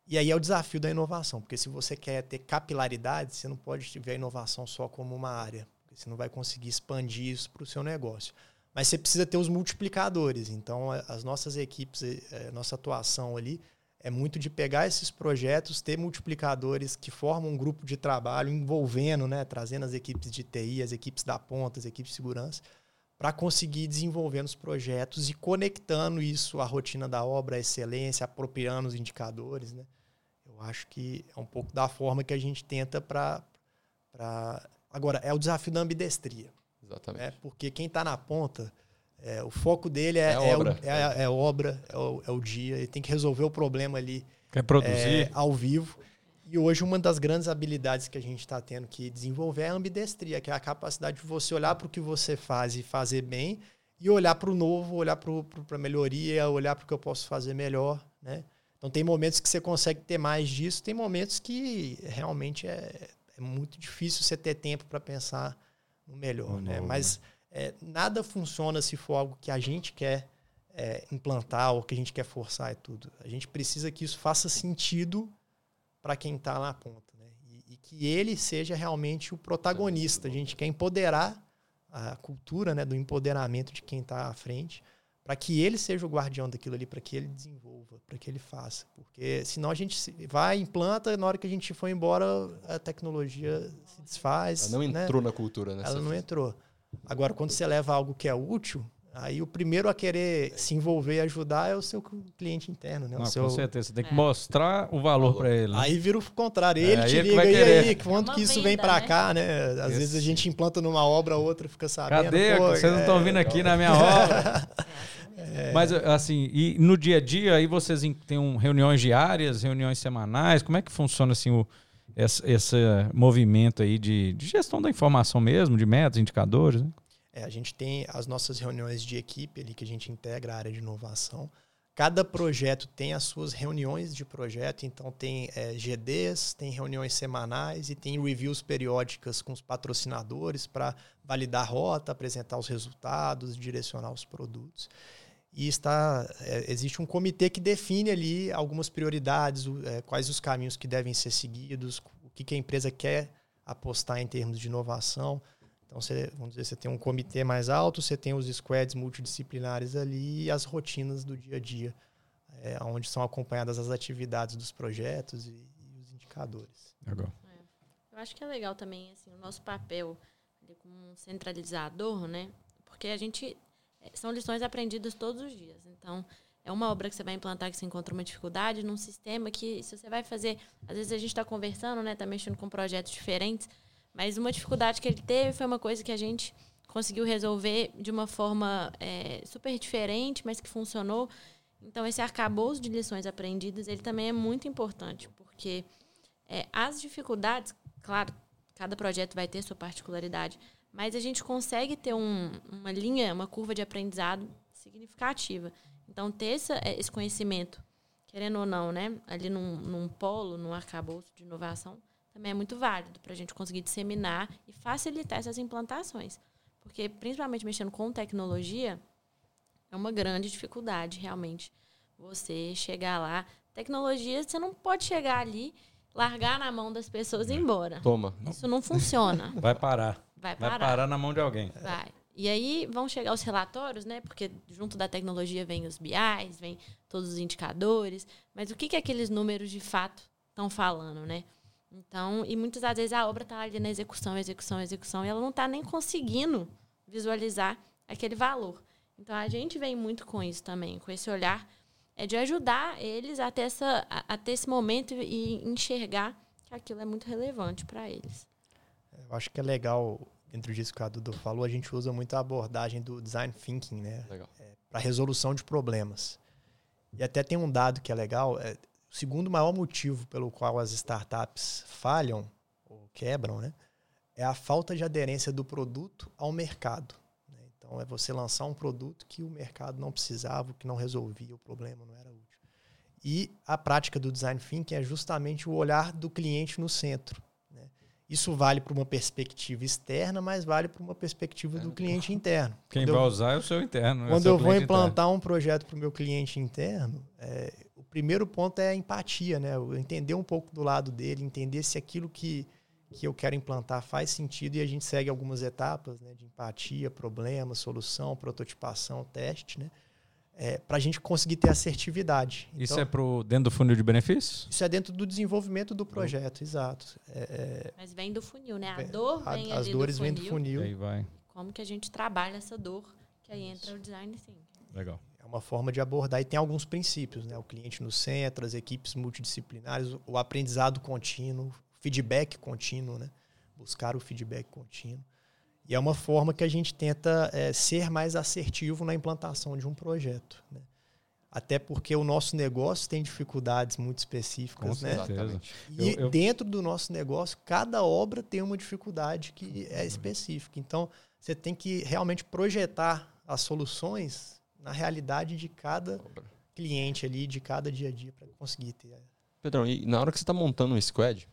E aí é o desafio da inovação, porque se você quer ter capilaridade, você não pode ver a inovação só como uma área, você não vai conseguir expandir isso para o seu negócio. Mas você precisa ter os multiplicadores. Então, as nossas equipes, eh, eh, nossa atuação ali é muito de pegar esses projetos, ter multiplicadores que formam um grupo de trabalho envolvendo, né, trazendo as equipes de TI, as equipes da ponta, as equipes de segurança, para conseguir desenvolvendo os projetos e conectando isso à rotina da obra, à excelência, apropriando os indicadores. Né? Eu acho que é um pouco da forma que a gente tenta para. Agora, é o desafio da ambidestria.
Exatamente.
Né? Porque quem está na ponta é, o foco dele é, é, é obra. O, é, é, obra, é o, é o, dia. Ele tem que resolver o problema ali
Quer produzir?
É, ao vivo. E hoje uma das grandes habilidades que a gente está tendo que desenvolver é a ambidestria, que é a capacidade de você olhar para o que você faz e fazer bem, e olhar para o novo, olhar para a melhoria, olhar para o que eu posso fazer melhor. Né? Então tem momentos que você consegue ter mais disso, tem momentos que realmente é, é muito difícil você ter tempo para pensar no melhor. né? Mas é, nada funciona se for algo que a gente quer é, implantar ou que a gente quer forçar e tudo. A gente precisa que isso faça sentido para quem está na ponta. Né? E, e, que ele seja realmente o protagonista. A gente quer empoderar a cultura né, do empoderamento de quem está à frente para que ele seja o guardião daquilo ali, para que ele desenvolva, para que ele faça. Porque senão a gente vai, implanta, na hora que a gente for embora, a tecnologia se desfaz.
Ela não
né?
entrou na cultura, né?
Ela não entrou. Agora, quando você leva algo que é útil, aí o primeiro a querer se envolver e ajudar é o seu cliente interno, né?
Não,
seu...
Com certeza, você tem que é. mostrar o valor para ele. Né?
Aí vira o contrário, ele é, te ele liga, e aí, quanto é que isso venda, vem para né? cá, né? Às vezes a gente implanta numa obra, a outra fica sabendo.
Cadê? Vocês é... não estão vindo aqui na minha obra. *laughs* É. Mas assim, e no dia a dia aí vocês têm um, reuniões diárias, reuniões semanais, como é que funciona assim o esse, esse movimento aí de, de, gestão da informação mesmo, de metas, indicadores? Né?
É, a gente tem as nossas reuniões de equipe ali que a gente integra a área de inovação. Cada projeto tem as suas reuniões de projeto, então tem é, GDs, tem reuniões semanais e tem reviews periódicas com os patrocinadores para validar a rota, apresentar os resultados, direcionar os produtos e está é, existe um comitê que define ali algumas prioridades, é, quais os caminhos que devem ser seguidos, o que, que, a empresa quer apostar em termos de inovação. Então, você, vamos dizer, você tem um comitê mais alto, você tem os squads multidisciplinares ali e as rotinas do dia a dia, é, onde são acompanhadas as atividades dos projetos e, e os indicadores.
Legal.
É. Eu acho que é legal também assim, o nosso papel como um centralizador, né? Porque a gente são lições aprendidas todos os dias. Então, é uma obra que você vai implantar que você encontra uma dificuldade num sistema que, se você vai fazer. Às vezes a gente está conversando, né? Está mexendo com projetos diferentes, mas uma dificuldade que ele teve foi uma coisa que a gente conseguiu resolver de uma forma é, super diferente, mas que funcionou. Então, esse arcabouço de lições aprendidas, ele também é muito importante, porque é, as dificuldades, claro, cada projeto vai ter sua particularidade, mas a gente consegue ter um, uma linha, uma curva de aprendizado significativa. Então, ter essa, é, esse conhecimento, querendo ou não, né, ali num, num polo, num arcabouço de inovação, também é muito válido para a gente conseguir disseminar e facilitar essas implantações. Porque, principalmente mexendo com tecnologia, é uma grande dificuldade, realmente, você chegar lá. Tecnologia, você não pode chegar ali largar na mão das pessoas e ir embora.
Toma.
Isso não funciona.
Vai parar.
Vai
Vai
parar.
parar na mão de alguém.
Vai. E aí vão chegar os relatórios, né? Porque junto da tecnologia vem os BIs, vem todos os indicadores. Mas o que, que aqueles números de fato estão falando, né? Então, e muitas das vezes a obra está ali na execução, execução, execução, e ela não está nem conseguindo visualizar aquele valor. Então, a gente vem muito com isso também, com esse olhar é de ajudar eles a ter, essa, a, a ter esse momento e enxergar que aquilo é muito relevante para eles.
Eu acho que é legal, dentro disso que a Dudu falou, a gente usa muito a abordagem do design thinking, né?
Legal.
para resolução de problemas. E até tem um dado que é legal, é, o segundo maior motivo pelo qual as startups falham ou quebram, né, é a falta de aderência do produto ao mercado. né? Então é você lançar um produto que o mercado não precisava, que não resolvia o problema, não era útil. E a prática do design thinking é justamente o olhar do cliente no centro. Né? Isso vale para uma perspectiva externa, mas vale para uma perspectiva do cliente interno. *laughs*
Quem
Quando eu-
vai usar é o seu interno. é o
quando
seu
eu vou
cliente interno.
implantar um projeto para o meu cliente interno, é, o primeiro ponto é a empatia, né? Eu entender um pouco do lado dele, entender se aquilo que, que eu quero implantar faz sentido e a gente segue algumas etapas né? de empatia, problema, solução, prototipação, teste, né? Para a gente conseguir ter assertividade.
Isso
Então,
é pro, dentro do funil de benefícios?
isso é dentro do desenvolvimento do projeto, exato. É,
Mas vem do funil, né? A
Vem-
dor
a-
vem
as
ali
dores
do
vêm do funil.
Aí vai.
Como que a gente trabalha essa dor, que aí entra o design thinking.
Legal.
É uma forma de abordar e tem alguns princípios, né? O cliente no centro, as equipes multidisciplinares, o aprendizado contínuo, feedback contínuo, né? Buscar o feedback contínuo. E é uma forma que a gente tenta é, ser mais assertivo na implantação de um projeto. Né? Até porque o nosso negócio tem dificuldades muito específicas,
Com
né?
Exatamente.
E
Eu- eu-
dentro do nosso negócio, cada obra tem uma dificuldade que é específica. Então, você tem que realmente projetar as soluções na realidade de cada cliente ali, de cada dia a dia, para conseguir ter.
Pedrão, e na hora que você está montando um squad,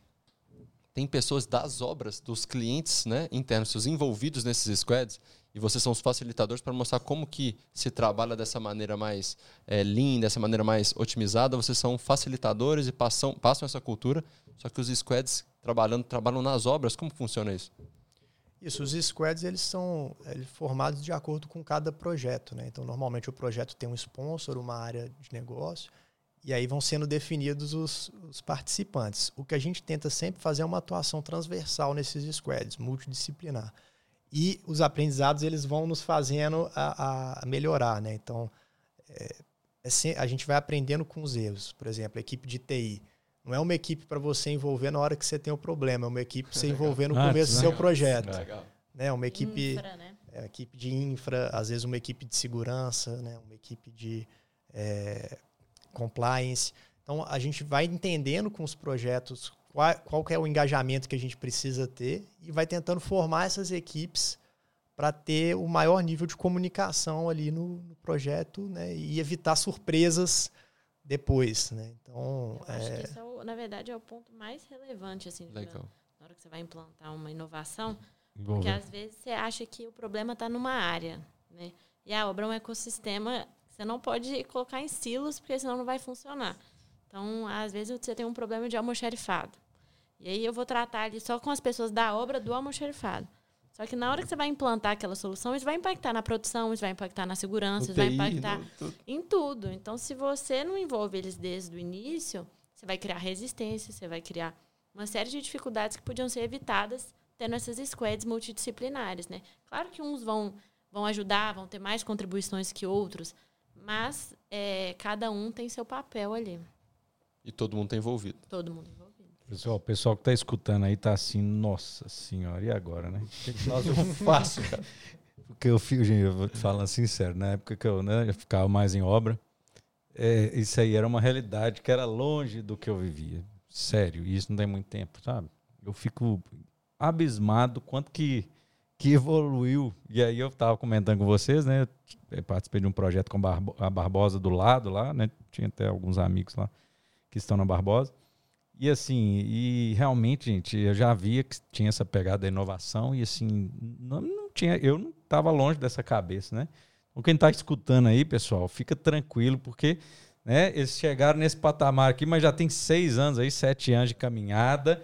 tem pessoas das obras, dos clientes né, internos, seus envolvidos nesses squads, e vocês são os facilitadores para mostrar como que se trabalha dessa maneira mais é, lean, dessa maneira mais otimizada. Vocês são facilitadores e passam, passam essa cultura, só que os squads trabalhando, trabalham nas obras. Como funciona isso?
Isso, os squads eles são eles formados de acordo com cada projeto, né? Então, normalmente o projeto tem um sponsor, uma área de negócio, e aí vão sendo definidos os, os participantes. O que a gente tenta sempre fazer é uma atuação transversal nesses squads, multidisciplinar. E os aprendizados eles vão nos fazendo a, a melhorar, né? Então, é, é a gente vai aprendendo com os erros. Por exemplo, a equipe de TI. Não é uma equipe para você envolver na hora que você tem o problema, é uma equipe para você envolver no
Antes,
começo do seu projeto
Legal.
né? Uma equipe,
Infra, né?
é, equipe de infra, às vezes uma equipe de segurança, né? Uma equipe de é, compliance. Então a gente vai entendendo com os projetos qual, qual é o engajamento que a gente precisa ter e vai tentando formar essas equipes para ter o maior nível de comunicação ali no, no projeto, né? E evitar surpresas depois, né? Então,
Eu acho
é,
que esse, é o, na verdade, é o ponto mais relevante, assim,
Legal.
na hora que você vai implantar uma inovação, porque às vezes você acha que o problema está numa área, né? E a obra é um ecossistema, você não pode colocar em silos, porque senão não vai funcionar. Então, às vezes você tem um problema de almoxarifado. E aí eu vou tratar ali só com as pessoas da obra do almoxarifado. Só que na hora que você vai implantar aquela solução, isso vai impactar na produção, isso vai impactar na segurança, isso vai impactar
tudo.
em tudo. Então, se você não envolve eles desde o início, você vai criar resistência, você vai criar uma série de dificuldades que podiam ser evitadas tendo essas squads multidisciplinares, né? Claro que uns vão, vão ajudar, vão ter mais contribuições que outros, mas é, cada um tem seu papel ali,
E todo mundo está envolvido.
todo mundo envolvido.
Pessoal, o pessoal que tá escutando aí tá assim, nossa senhora, e agora, né? O que, que nós eu faço, cara? Porque eu fico, gente, eu vou te falando sincero, na época que eu, né, eu ficava mais em obra, é, isso aí era uma realidade que era longe do que eu vivia. Sério, e isso não tem muito tempo, sabe? Eu fico abismado quanto que, que evoluiu. E aí eu tava comentando com vocês, né? Eu participei de um projeto com a Barbosa do lado lá, né? Tinha até alguns amigos lá que estão na Barbosa. E assim, e realmente, gente, eu já via que tinha essa pegada da inovação e assim, não, não tinha, eu não estava longe dessa cabeça, né? Então, quem está escutando aí, pessoal, fica tranquilo, porque né, eles chegaram nesse patamar aqui, mas já tem seis anos aí, sete anos de caminhada.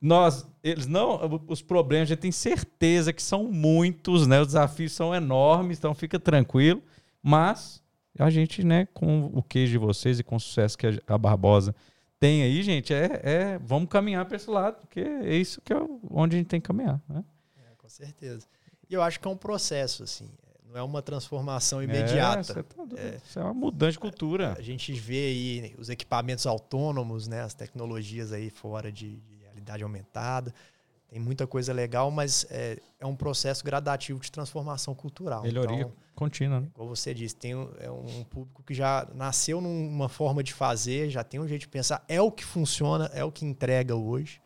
nós, eles não, os problemas, a gente tem certeza que são muitos, né? Os desafios são enormes, então fica tranquilo. Mas a gente, né, com o queijo de vocês e com o sucesso que a Barbosa tem aí, gente, é, é vamos caminhar para esse lado, porque é isso que é onde a gente tem que caminhar, né?
É, com certeza. E eu acho que é um processo, assim. Não é uma transformação imediata.
É, tá é, isso é uma mudança de cultura.
A gente vê aí os equipamentos autônomos, né, as tecnologias aí fora de, de realidade aumentada. Tem muita coisa legal, mas é, é um processo gradativo de transformação cultural.
Melhoria então, contínua. Né?
Como você disse, tem um, é um público que já nasceu numa forma de fazer, já tem um jeito de pensar, é o que funciona, é o que entrega hoje.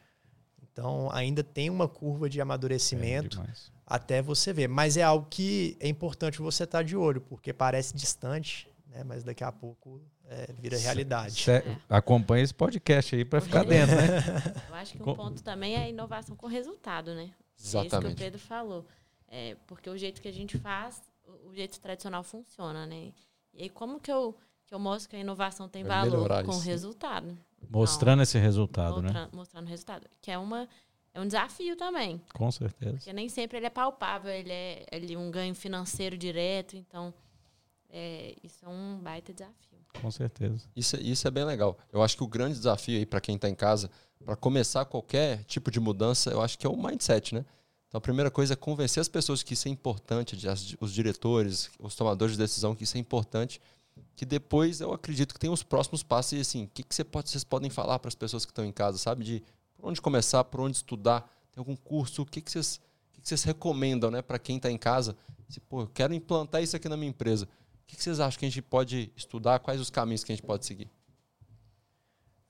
Então, ainda tem uma curva de amadurecimento é até você ver. Mas é algo que é importante você estar de olho, porque parece distante, né? mas daqui a pouco é, vira realidade.
Cê, é. Acompanha esse podcast aí para ficar dentro, né? *laughs*
Eu acho que um ponto também é a inovação com resultado, né? Exatamente. É isso que o Pedro falou. É, porque o jeito que a gente faz, o jeito tradicional funciona, né? E aí, como que eu, que eu mostro que a inovação tem Vai valor? Com isso. resultado.
Mostrando então, esse resultado,
mostrando,
né?
Mostrando o resultado. Que é uma é um desafio também.
Com certeza.
Porque nem sempre ele é palpável, ele é ele um ganho financeiro direto, então é, isso é um baita desafio.
Com certeza.
Isso, isso é bem legal. Eu acho que o grande desafio aí para quem está em casa, para começar qualquer tipo de mudança, eu acho que é o mindset, né? Então a primeira coisa é convencer as pessoas que isso é importante, os diretores, os tomadores de decisão, que isso é importante, que depois eu acredito que tem os próximos passos e assim, o que, que você pode, vocês podem falar para as pessoas que estão em casa, sabe? De por onde começar, por onde estudar, tem algum curso, o que, que, vocês, o que, que vocês recomendam né, para quem está em casa? Se, pô, eu quero implantar isso aqui na minha empresa que, que vocês acham que a gente pode estudar? Quais os caminhos que a gente pode seguir?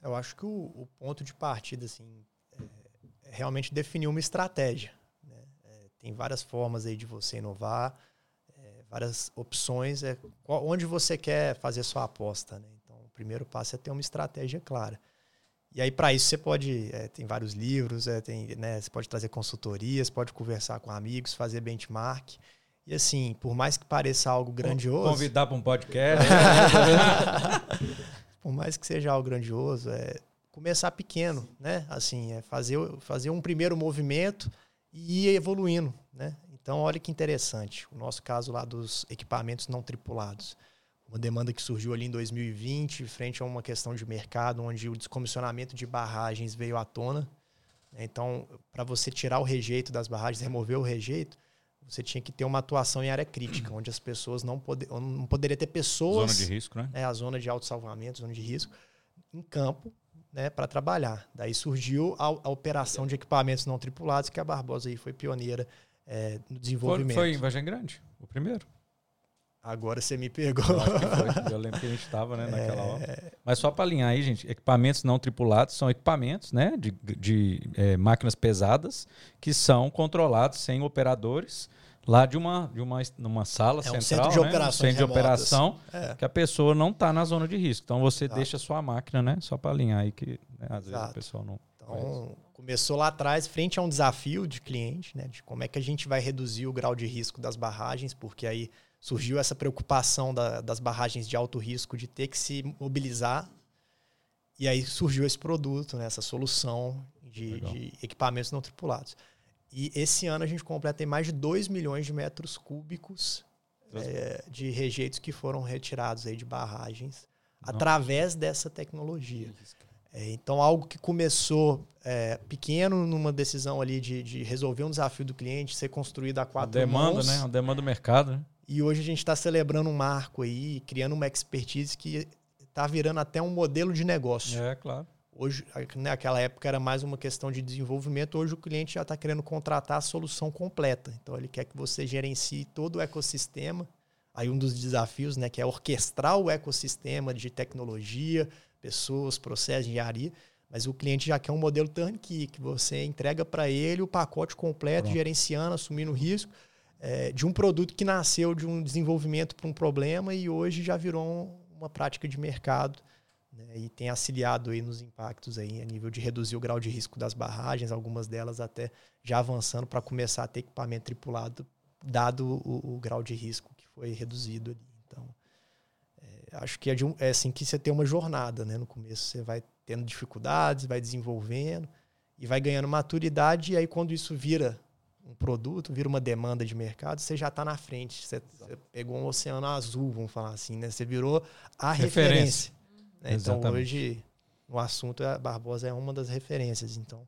Eu acho que o, o ponto de partida assim, é, é realmente definir uma estratégia. Né? É, tem várias formas aí de você inovar, é, várias opções. É, qual, onde você quer fazer sua aposta. Né? Então, o primeiro passo é ter uma estratégia clara. E aí, para isso, você pode. É, tem vários livros, é, tem, né, você pode trazer consultorias, pode conversar com amigos, fazer benchmark. E assim, por mais que pareça algo grandioso.
Convidar para um podcast. *laughs*
por mais que seja algo grandioso, é começar pequeno, né? Assim, é fazer, fazer um primeiro movimento e ir evoluindo, né? Então, olha que interessante. O nosso caso lá dos equipamentos não tripulados. Uma demanda que surgiu ali em 2020, frente a uma questão de mercado, onde o descomissionamento de barragens veio à tona. Então, para você tirar o rejeito das barragens, remover o rejeito, você tinha que ter uma atuação em área crítica, onde as pessoas não, poder, não poderia ter pessoas.
Zona de risco, né?
É, a zona de auto-salvamento, zona de risco, em campo, né, para trabalhar. Daí surgiu a, a, operação de equipamentos não tripulados, que a Barbosa aí foi pioneira é, no desenvolvimento.
Foi, foi em Vargem Grande, o primeiro.
Agora você me pegou.
Eu, eu lembro que a gente estava né, *laughs* naquela é... hora. Mas só para alinhar aí, gente, equipamentos não tripulados são equipamentos né, de, de é, máquinas pesadas que são controlados sem operadores lá de uma, de uma, numa sala é um central, centro de, né? um centro de operação, é. que a pessoa não está na zona de risco. Então você Exato. deixa a sua máquina, né? Só para alinhar aí que né, às Exato. vezes o pessoal não.
Então, começou lá atrás, frente a um desafio de cliente, né? De como é que a gente vai reduzir o grau de risco das barragens, porque aí surgiu essa preocupação da, das barragens de alto risco de ter que se mobilizar. E aí surgiu esse produto, né? essa solução de, de equipamentos não tripulados. E esse ano a gente completa mais de 2 milhões de metros cúbicos é, de rejeitos que foram retirados aí de barragens Não. através dessa tecnologia. É, então, algo que começou é, pequeno numa decisão ali de, de, resolver um desafio do cliente, ser construído a quatro
a demanda,
mãos.
né? A demanda do mercado, né?
E hoje a gente está celebrando um marco aí, criando uma expertise que está virando até um modelo de negócio.
É, claro.
Hoje, naquela época era mais uma questão de desenvolvimento, hoje o cliente já está querendo contratar a solução completa. Então ele quer que você gerencie todo o ecossistema. Aí um dos desafios, né, que é orquestrar o ecossistema de tecnologia, pessoas, processos, engenharia. Mas o cliente já quer um modelo turnkey, que você entrega para ele o pacote completo, Pronto. gerenciando, assumindo o risco é, de um produto que nasceu de um desenvolvimento para um problema e hoje já virou uma prática de mercado né, e tem auxiliado aí nos impactos aí a nível de reduzir o grau de risco das barragens, algumas delas até já avançando para começar a ter equipamento tripulado, dado o, o, grau de risco que foi reduzido ali. Então, é, acho que é, um, é, assim que você tem uma jornada, né? No começo você vai tendo dificuldades, vai desenvolvendo, e vai ganhando maturidade, e aí quando isso vira um produto, vira uma demanda de mercado, você já está na frente. Você, você, pegou um oceano azul, vamos falar assim, né? Você virou a referência. referência né? Então hoje o assunto a Barbosa é uma das referências. Então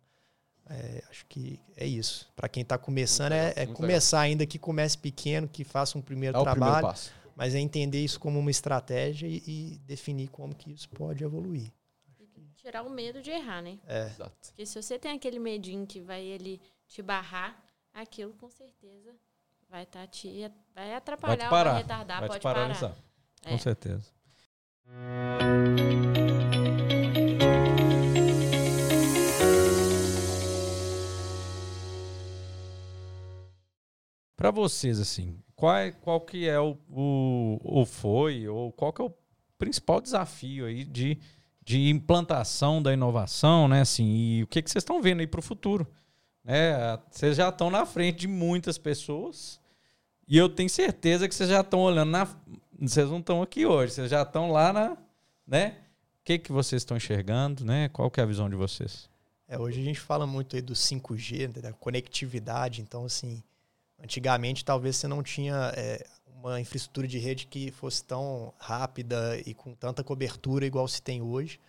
é, acho que é isso. Para quem está começando, legal, é, é começar legal. ainda que comece pequeno, que faça um primeiro é trabalho, primeiro mas é entender isso como uma estratégia e, e, definir como que isso pode evoluir.
Tirar o medo de errar, né?
É.
Exato. Porque se você tem aquele medinho que vai ele te barrar, aquilo com certeza vai estar tá te vai atrapalhar, vai, parar, vai retardar, vai pode parar.
É. Com certeza. Para vocês, assim, qual, é, qual que é o, o, foi, ou qual que é o principal desafio aí de, de implantação da inovação, né? Assim, e o que, que vocês estão vendo aí para o futuro? É, vocês já estão na frente de muitas pessoas e eu tenho certeza que vocês já estão olhando na. Vocês não estão aqui hoje, vocês já estão lá na. Né? O que, que vocês estão enxergando, né? Qual que é a visão de vocês?
É, hoje a gente fala muito aí do 5G, né, da conectividade, então assim, Antigamente, talvez você não tinha é, uma infraestrutura de rede que fosse tão rápida e com tanta cobertura igual se tem hoje.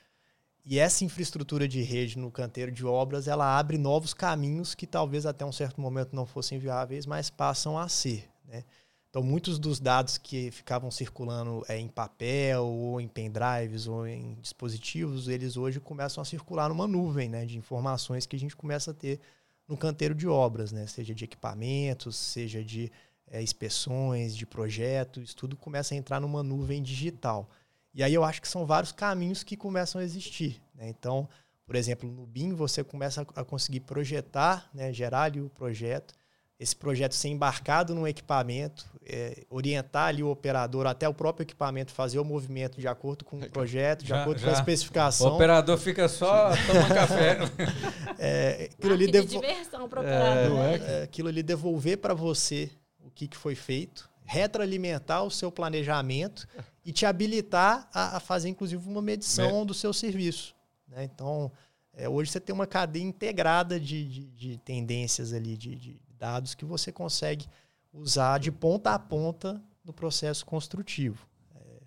E essa infraestrutura de rede no canteiro de obras, ela abre novos caminhos que talvez até um certo momento não fossem viáveis, mas passam a ser. Né? Então, muitos dos dados que ficavam circulando é, em papel, ou em pendrives, ou em dispositivos, eles hoje começam a circular numa nuvem né, de informações que a gente começa a ter no canteiro de obras, né? seja de equipamentos, seja de é, inspeções, de projetos, tudo começa a entrar numa nuvem digital. E aí eu acho que são vários caminhos que começam a existir. Né? Então, por exemplo, no BIM você começa a conseguir projetar, né? gerar ali o projeto, esse projeto ser embarcado num equipamento, é, orientar ali o operador até o próprio equipamento fazer o movimento de acordo com o projeto, de já, acordo já. com a especificação.
O operador fica só tomando *laughs* café.
É, aquilo, ali devo... diversão pro operador. É, é, aquilo ali devolver para você o que, que foi feito, retroalimentar o seu planejamento e te habilitar a, a fazer, inclusive, uma medição do seu serviço. Né? Então, é, hoje você tem uma cadeia integrada de, de, de tendências ali, de, de dados que você consegue usar de ponta a ponta no processo construtivo. É,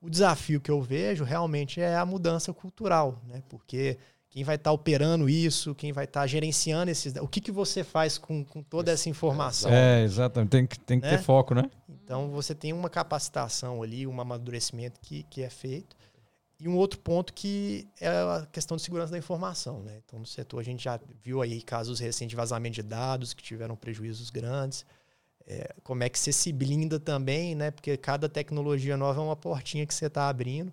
o desafio que eu vejo realmente é a mudança cultural, né? porque quem vai estar tá operando isso, quem vai estar tá gerenciando esses. O que, que você faz com, com toda essa informação?
É, exatamente. Tem que, tem que né? ter foco, né?
Então você tem uma capacitação ali, um amadurecimento que, que é feito. E um outro ponto que é a questão de segurança da informação. Né? Então, no setor, a gente já viu aí casos recentes de vazamento de dados que tiveram prejuízos grandes. É, como é que você se blinda também, né? Porque cada tecnologia nova é uma portinha que você está abrindo.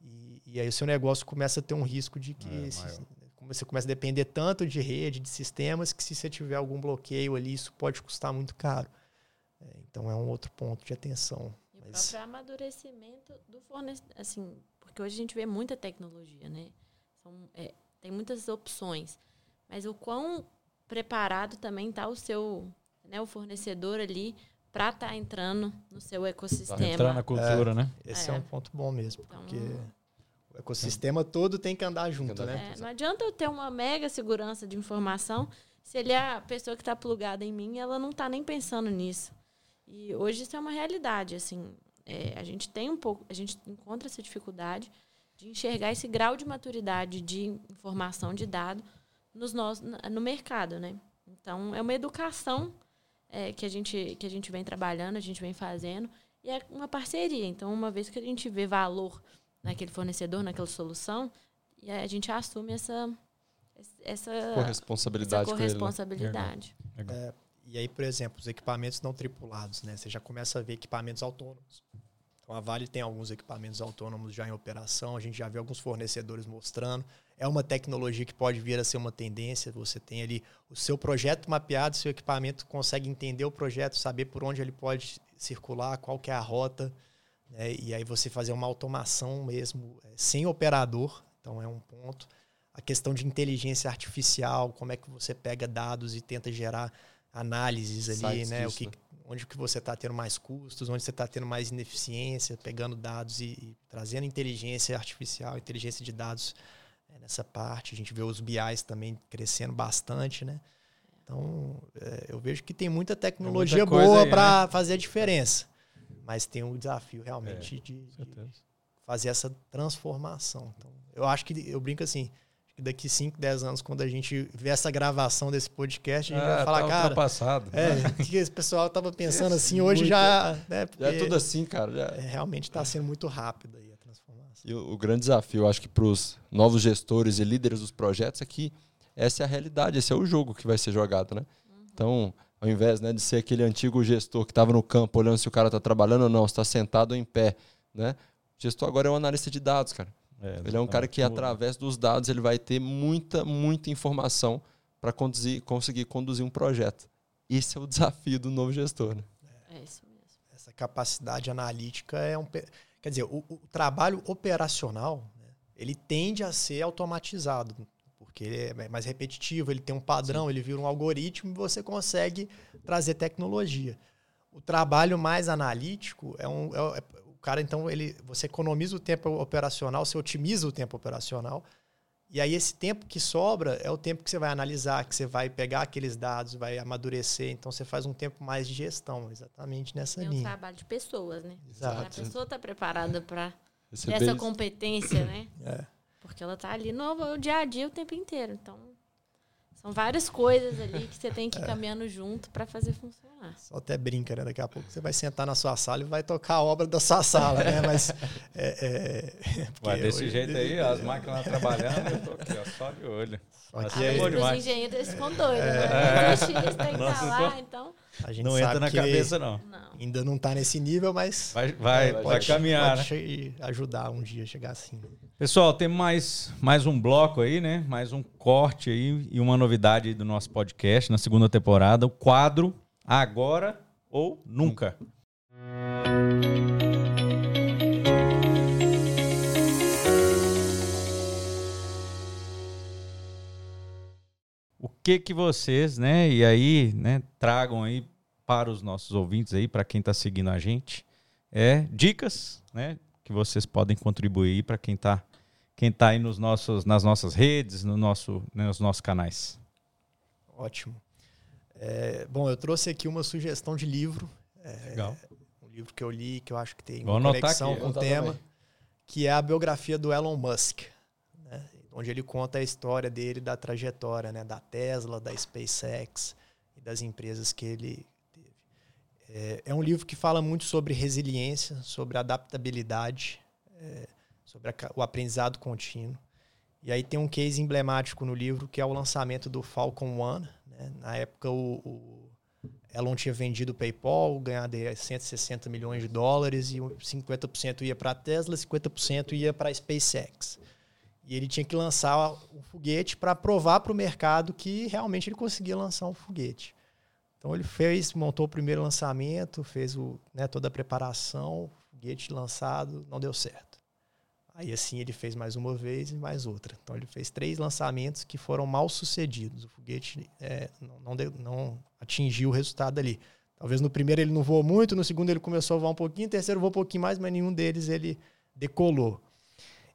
E, e, aí o seu negócio começa a ter um risco de que é, se, você começa a depender tanto de rede, de sistemas, que se você tiver algum bloqueio ali, isso pode custar muito caro. É, então é um outro ponto de atenção.
E o Mas... próprio amadurecimento do fornecedor, assim, porque hoje a gente vê muita tecnologia, né? São, é, tem muitas opções. Mas o quão preparado também está o seu, né, o fornecedor ali para estar tá entrando no seu ecossistema.
Entrar na cultura,
é,
né?
Esse é. é. um ponto bom mesmo, então, porque o ecossistema todo tem que andar junto, né?
É, não adianta eu ter uma mega segurança de informação se ele é a pessoa que está plugada em mim, ela não está nem pensando nisso. E hoje isso é uma realidade, assim. É, a gente tem um pouco, a gente encontra essa dificuldade de enxergar esse grau de maturidade de informação de dado nos nós, no mercado, né? Então é uma educação é, que a gente que a gente vem trabalhando, a gente vem fazendo e é uma parceria. Então uma vez que a gente vê valor naquele fornecedor, naquela solução, e a gente assume essa essa
corresponsabilidade. Essa
corresponsabilidade.
É, e aí, por exemplo, os equipamentos não tripulados, né? Você já começa a ver equipamentos autônomos. Então a Vale tem alguns equipamentos autônomos já em operação, a gente já vê alguns fornecedores mostrando. É uma tecnologia que pode vir a ser uma tendência. Você tem ali o seu projeto mapeado, seu equipamento consegue entender o projeto, saber por onde ele pode circular, qual que é a rota, né? e aí você fazer uma automação mesmo é, sem operador. Então é um ponto. A questão de inteligência artificial, como é que você pega dados e tenta gerar análises ali, Sites né? Disso, o que, né? Onde que você está tendo mais custos, onde você está tendo mais ineficiência, pegando dados e, e, trazendo inteligência artificial, inteligência de dados é, nessa parte. A gente vê os BIs também crescendo bastante, né? Então, é, eu vejo que tem muita tecnologia
muita
boa para
né?
fazer a diferença. Mas tem um desafio realmente
É,
de, de fazer essa transformação. Então, eu acho que eu brinco assim, daqui 5, 10 anos, quando a gente vê essa gravação desse podcast, a gente vai falar,
tá
cara,
ultrapassado.
é,
né?
que esse pessoal tava pensando assim, hoje já, né,
Já é tudo assim, cara. já-
é, realmente está sendo muito rápido aí a transformação.
E o, o grande desafio, acho que para os novos gestores e líderes dos projetos é que essa é a realidade, esse é o jogo que vai ser jogado, né? Então, ao invés né, de ser aquele antigo gestor que estava no campo olhando se o cara está trabalhando ou não, se está sentado ou em pé, né? O gestor agora é um analista de dados, cara.
É,
Ele é um cara que, através dos dados, ele vai ter muita, muita informação para conseguir conduzir um projeto. Esse é o desafio do novo gestor, né?
É isso mesmo.
Essa capacidade analítica é um. Quer dizer, o, o trabalho operacional, né, ele tende a ser automatizado, porque ele é mais repetitivo, ele tem um padrão, ele vira um algoritmo e você consegue trazer tecnologia. O trabalho mais analítico é um. é é- cara, então, ele, você economiza o tempo operacional, você otimiza o tempo operacional. E aí, esse tempo que sobra é o tempo que você vai analisar, que você vai pegar aqueles dados, vai amadurecer. Então, você faz um tempo mais de gestão, exatamente nessa
É um
linha.
trabalho de pessoas, né?
Exato.
A pessoa está preparada para essa competência, né?
É.
Porque ela tá ali no, no dia a dia o tempo inteiro. Então, são várias coisas ali que você tem que ir caminhando junto para fazer funcionar.
Só até brinca, né? Daqui a pouco você vai sentar na sua sala e vai tocar a obra da sua sala, né? Mas. É, é, porque
Vai desse
hoje-
jeito aí, as máquinas lá trabalhando, eu tô aqui, ó, só de olho.
Só que
Assim
aí
é bom
Mas os engenheiros ficam doidos,
É.
né? Os tem que estar lá, então.
a gente
Não entra na cabeça, não.
Não.
Ainda não tá nesse nível, mas
Vai, vai,
É, vai
vai caminhar, né?
pode che- ajudar um dia a chegar assim.
Pessoal, tem mais, mais um bloco aí, né? Mais um corte aí e uma novidade do nosso podcast na segunda temporada. O quadro Agora ou Nunca. O que que vocês, né? E aí, né? Tragam aí para os nossos ouvintes aí, para quem está seguindo a gente, é dicas, né? Que vocês podem contribuir para quem está quem tá aí nos nossos, nas nossas redes, no nosso, né, nos nossos canais.
Ótimo. É, bom, eu trouxe aqui uma sugestão de livro.
Legal.
Um livro que eu li, que eu acho que tem
Vou
uma conexão
aqui.
com o tema,
também.
que é a biografia do Elon Musk, né? onde ele conta a história dele, da trajetória né? da Tesla, da SpaceX e das empresas que ele teve. É, é um livro que fala muito sobre resiliência, sobre adaptabilidade, é, sobre a o aprendizado contínuo. E aí tem um case emblemático no livro que é o lançamento do Falcon One. né? Na época, o, o Elon tinha vendido o PayPal, ganhado aí 160 milhões de dólares, e o 50% ia para a Tesla, 50% ia para a SpaceX. E ele tinha que lançar um foguete para provar para o mercado que realmente ele conseguia lançar um foguete. Então ele fez, montou o primeiro lançamento, fez o, né, toda a preparação, foguete lançado, não deu certo. Aí assim ele fez mais uma vez e mais outra. Então ele fez três lançamentos que foram mal sucedidos. O foguete é, não, não, não atingiu o resultado ali. Talvez no primeiro ele não voou muito, no segundo ele começou a voar um pouquinho, no terceiro voou um pouquinho mais, mas nenhum deles ele decolou.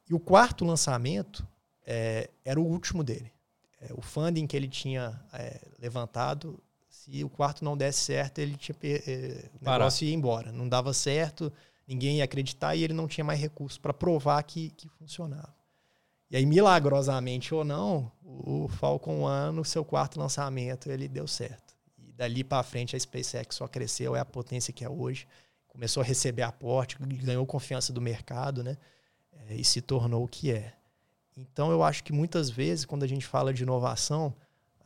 E o quarto lançamento é, era o último dele. É, o funding que ele tinha é, levantado, se o quarto não desse certo, ele tinha per- é, o negócio ia embora. Não dava certo, ninguém ia acreditar e ele não tinha mais recursos para provar que, que funcionava. E aí, milagrosamente ou não, o Falcon One, no seu quarto lançamento, ele deu certo. E dali para frente, a SpaceX só cresceu, é a potência que é hoje. Começou a receber aporte, ganhou confiança do mercado, né? É, e se tornou o que é. Então, eu acho que muitas vezes, quando a gente fala de inovação,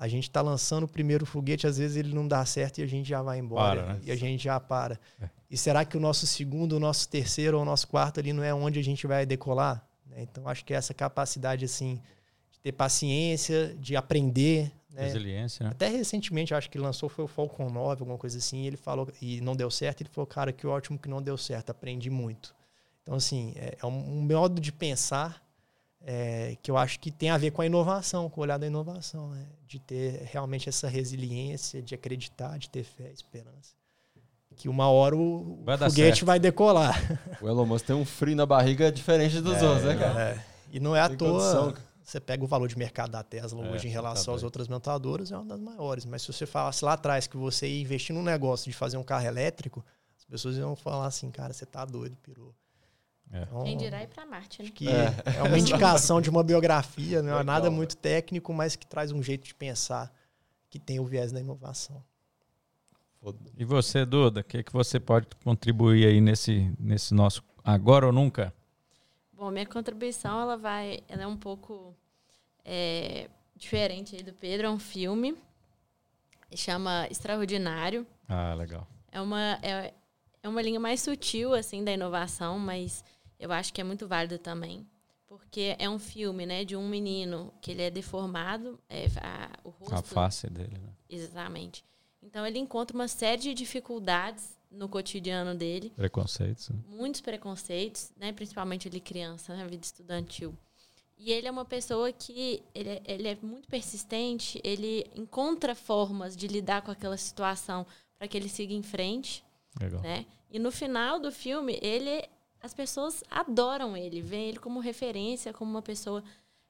a gente está lançando o primeiro foguete, às vezes ele não dá certo e a gente já vai embora.
Para, né?
E a gente já para.
É.
E será que o nosso segundo, o nosso terceiro ou o nosso quarto ali não é onde a gente vai decolar? né? Então, acho que essa capacidade, assim, de ter paciência, de aprender, né?
Resiliência, né?
Até recentemente, acho que lançou foi o Falcon 9, alguma coisa assim, e ele falou, e não deu certo, ele falou, cara, que ótimo que não deu certo, aprendi muito. Então, assim, é, é um modo de pensar é, que eu acho que tem a ver com a inovação, com o olhar da inovação, né? De ter realmente essa resiliência, de acreditar, de ter fé, esperança. Que uma hora o,
Vai
foguete
certo.
vai decolar.
O Elon Musk tem um frio na barriga diferente dos outros, né, cara?
É, e não é à
Tem
toa.
condição.
você pega o valor de mercado da Tesla
É,
hoje em
tá
relação às
doido.
outras montadoras, é uma das maiores. Mas se você falasse lá atrás que você ia investir num negócio de fazer um carro elétrico, as pessoas iam falar assim, cara, você tá doido, pirou.
É.
Então,
Quem dirá ir pra Marte, né?
acho que é. uma *laughs* indicação de uma biografia, não é
Legal,
nada muito técnico, mas que traz um jeito de pensar que tem o viés da inovação.
E você, Duda, o que, que você pode contribuir aí nesse, nesse nosso agora ou nunca?
Bom, minha contribuição ela vai, ela é um pouco é, diferente aí do Pedro. É um filme, chama Extraordinário.
Ah, legal.
É uma é, é uma linha mais sutil assim da inovação, mas eu acho que é muito válido também, porque é um filme, né, de um menino que ele é deformado, é, a, o rosto
A face dele, né?
exatamente. Então ele encontra uma série de dificuldades no cotidiano dele
Preconceitos. né?
muitos preconceitos, né? Principalmente ele criança, na vida estudantil. E ele é uma pessoa que ele é, ele é muito persistente, ele encontra formas de lidar com aquela situação para que ele siga em frente,
Legal.
né? E no final do filme, ele as pessoas adoram ele, veem ele como referência, como uma pessoa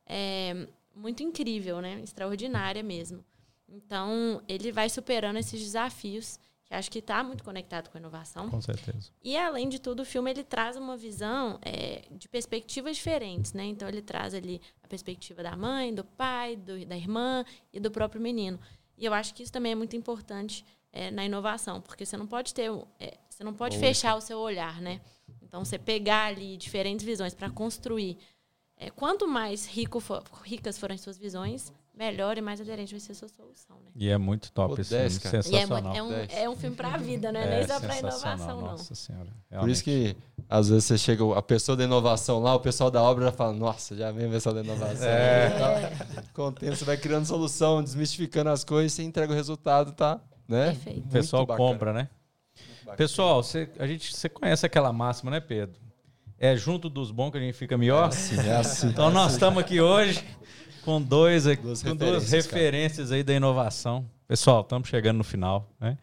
é, muito incrível, né? Extraordinária mesmo. Então, ele vai superando esses desafios, que acho que está muito conectado com a inovação.
Com certeza.
E além de tudo, o filme ele traz uma visão é, de perspectivas diferentes, né? Então ele traz ali a perspectiva da mãe, do pai, do- da irmã e do próprio menino. E eu acho que isso também é muito importante é, na inovação, porque você não pode ter, é, você não pode
Único.
fechar o seu olhar, né? Então você pegar ali diferentes visões para construir. é, quanto mais rico for- ricas forem as suas visões, melhor e mais aderente vai ser a sua solução, né?
E é muito top
Pô,
esse
10,
filme.
cara.
É,
Sensacional.
muito- é um, é um filme para a vida, né? Nem só para inovação, não.
Nossa senhora.
Por isso que, às vezes, você chega, a pessoa da inovação lá, o pessoal da obra já fala, nossa, já vem o pessoal da inovação.
É.
Com o tempo, você vai criando solução, desmistificando as coisas, você entrega o resultado, tá? Né?
Perfeito.
O pessoal compra, né? Pessoal, você, a gente, você conhece aquela máxima, né, Pedro? É junto dos bons que a gente fica melhor?
É assim.
Então nós estamos aqui hoje com dois
Duas
com duas
referências, cara.
referências aí da inovação. Pessoal, estamos chegando no final, né?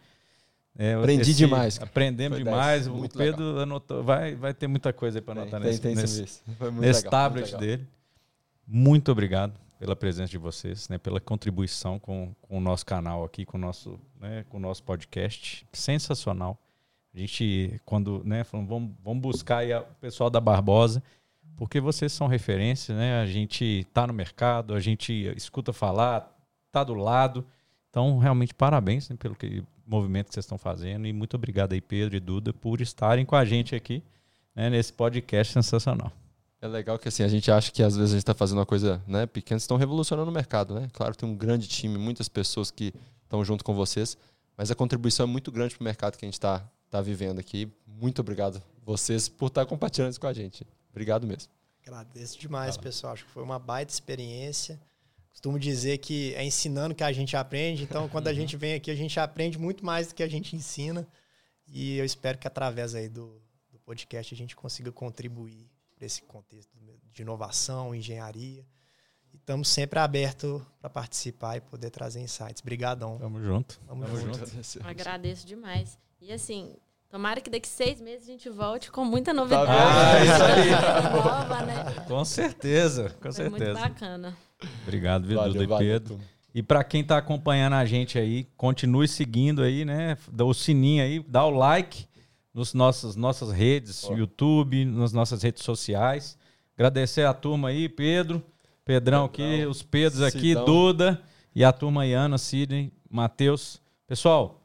É,
Aprendi demais, cara.
Aprendemos
Foi
demais.
dez.
O Pedro anotou, vai, vai ter muita coisa aí para anotar
tem,
nesse,
tem
nesse,
muito
nesse
legal,
tablet
legal.
dele. Muito obrigado pela presença de vocês, né, pela contribuição com, com o nosso canal aqui, com o nosso, né, com o nosso podcast. Sensacional. A gente, quando, né, falamos, vamos, vamos buscar aí o pessoal da Barbosa, porque vocês são referência, né? A gente está no mercado, a gente escuta falar, está do lado. Então, realmente, parabéns né, pelo que, movimento que vocês estão fazendo e muito obrigado aí, Pedro e Duda, por estarem com a gente aqui né, nesse podcast sensacional.
É legal que assim, a gente acha que às vezes a gente está fazendo uma coisa né, pequena, estão revolucionando o mercado, né? Claro tem um grande time, muitas pessoas que estão junto com vocês, mas a contribuição é muito grande para o mercado que a gente está tá vivendo aqui. Muito obrigado vocês por estar compartilhando isso com a gente. Obrigado mesmo.
Agradeço demais, pessoal. Acho que foi uma baita experiência. Costumo dizer que é ensinando que a gente aprende. Então, quando a gente vem aqui, a gente aprende muito mais do que a gente ensina. E eu espero que através aí do, do podcast a gente consiga contribuir para esse contexto de inovação, engenharia. E estamos sempre abertos para participar e poder trazer insights. Obrigadão.
Tamo junto.
Tamo
Tamo
junto.
junto.
Agradeço demais. E assim, tomara que daqui seis meses a gente volte com muita
Tá
novidade.
Ah, *laughs* isso aí.
Nova, né?
Com certeza, com
Foi muito
certeza.
bacana.
Obrigado, viu,
Valeu,
Duda e
valeu,
Pedro. E para quem está acompanhando a gente aí, continue seguindo aí, né? Dá o sininho aí, dá o like nos nossos nossas redes,
Ó.
YouTube, nas nossas redes sociais. Agradecer a turma aí, Pedro, Pedrão aqui,
Pedrão,
os Pedros aqui. Duda e a turma aí, Ana, Sidney, Matheus. Pessoal,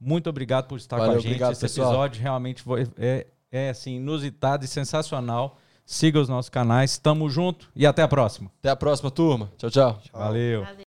muito obrigado por estar com
Valeu,
a gente.
obrigado,
Esse
pessoal.
episódio realmente foi, é, é assim, inusitado e sensacional. Siga os nossos canais. Tamo junto e até a próxima.
Até a próxima, turma. Tchau, tchau.
Tchau.
Valeu.
Valeu.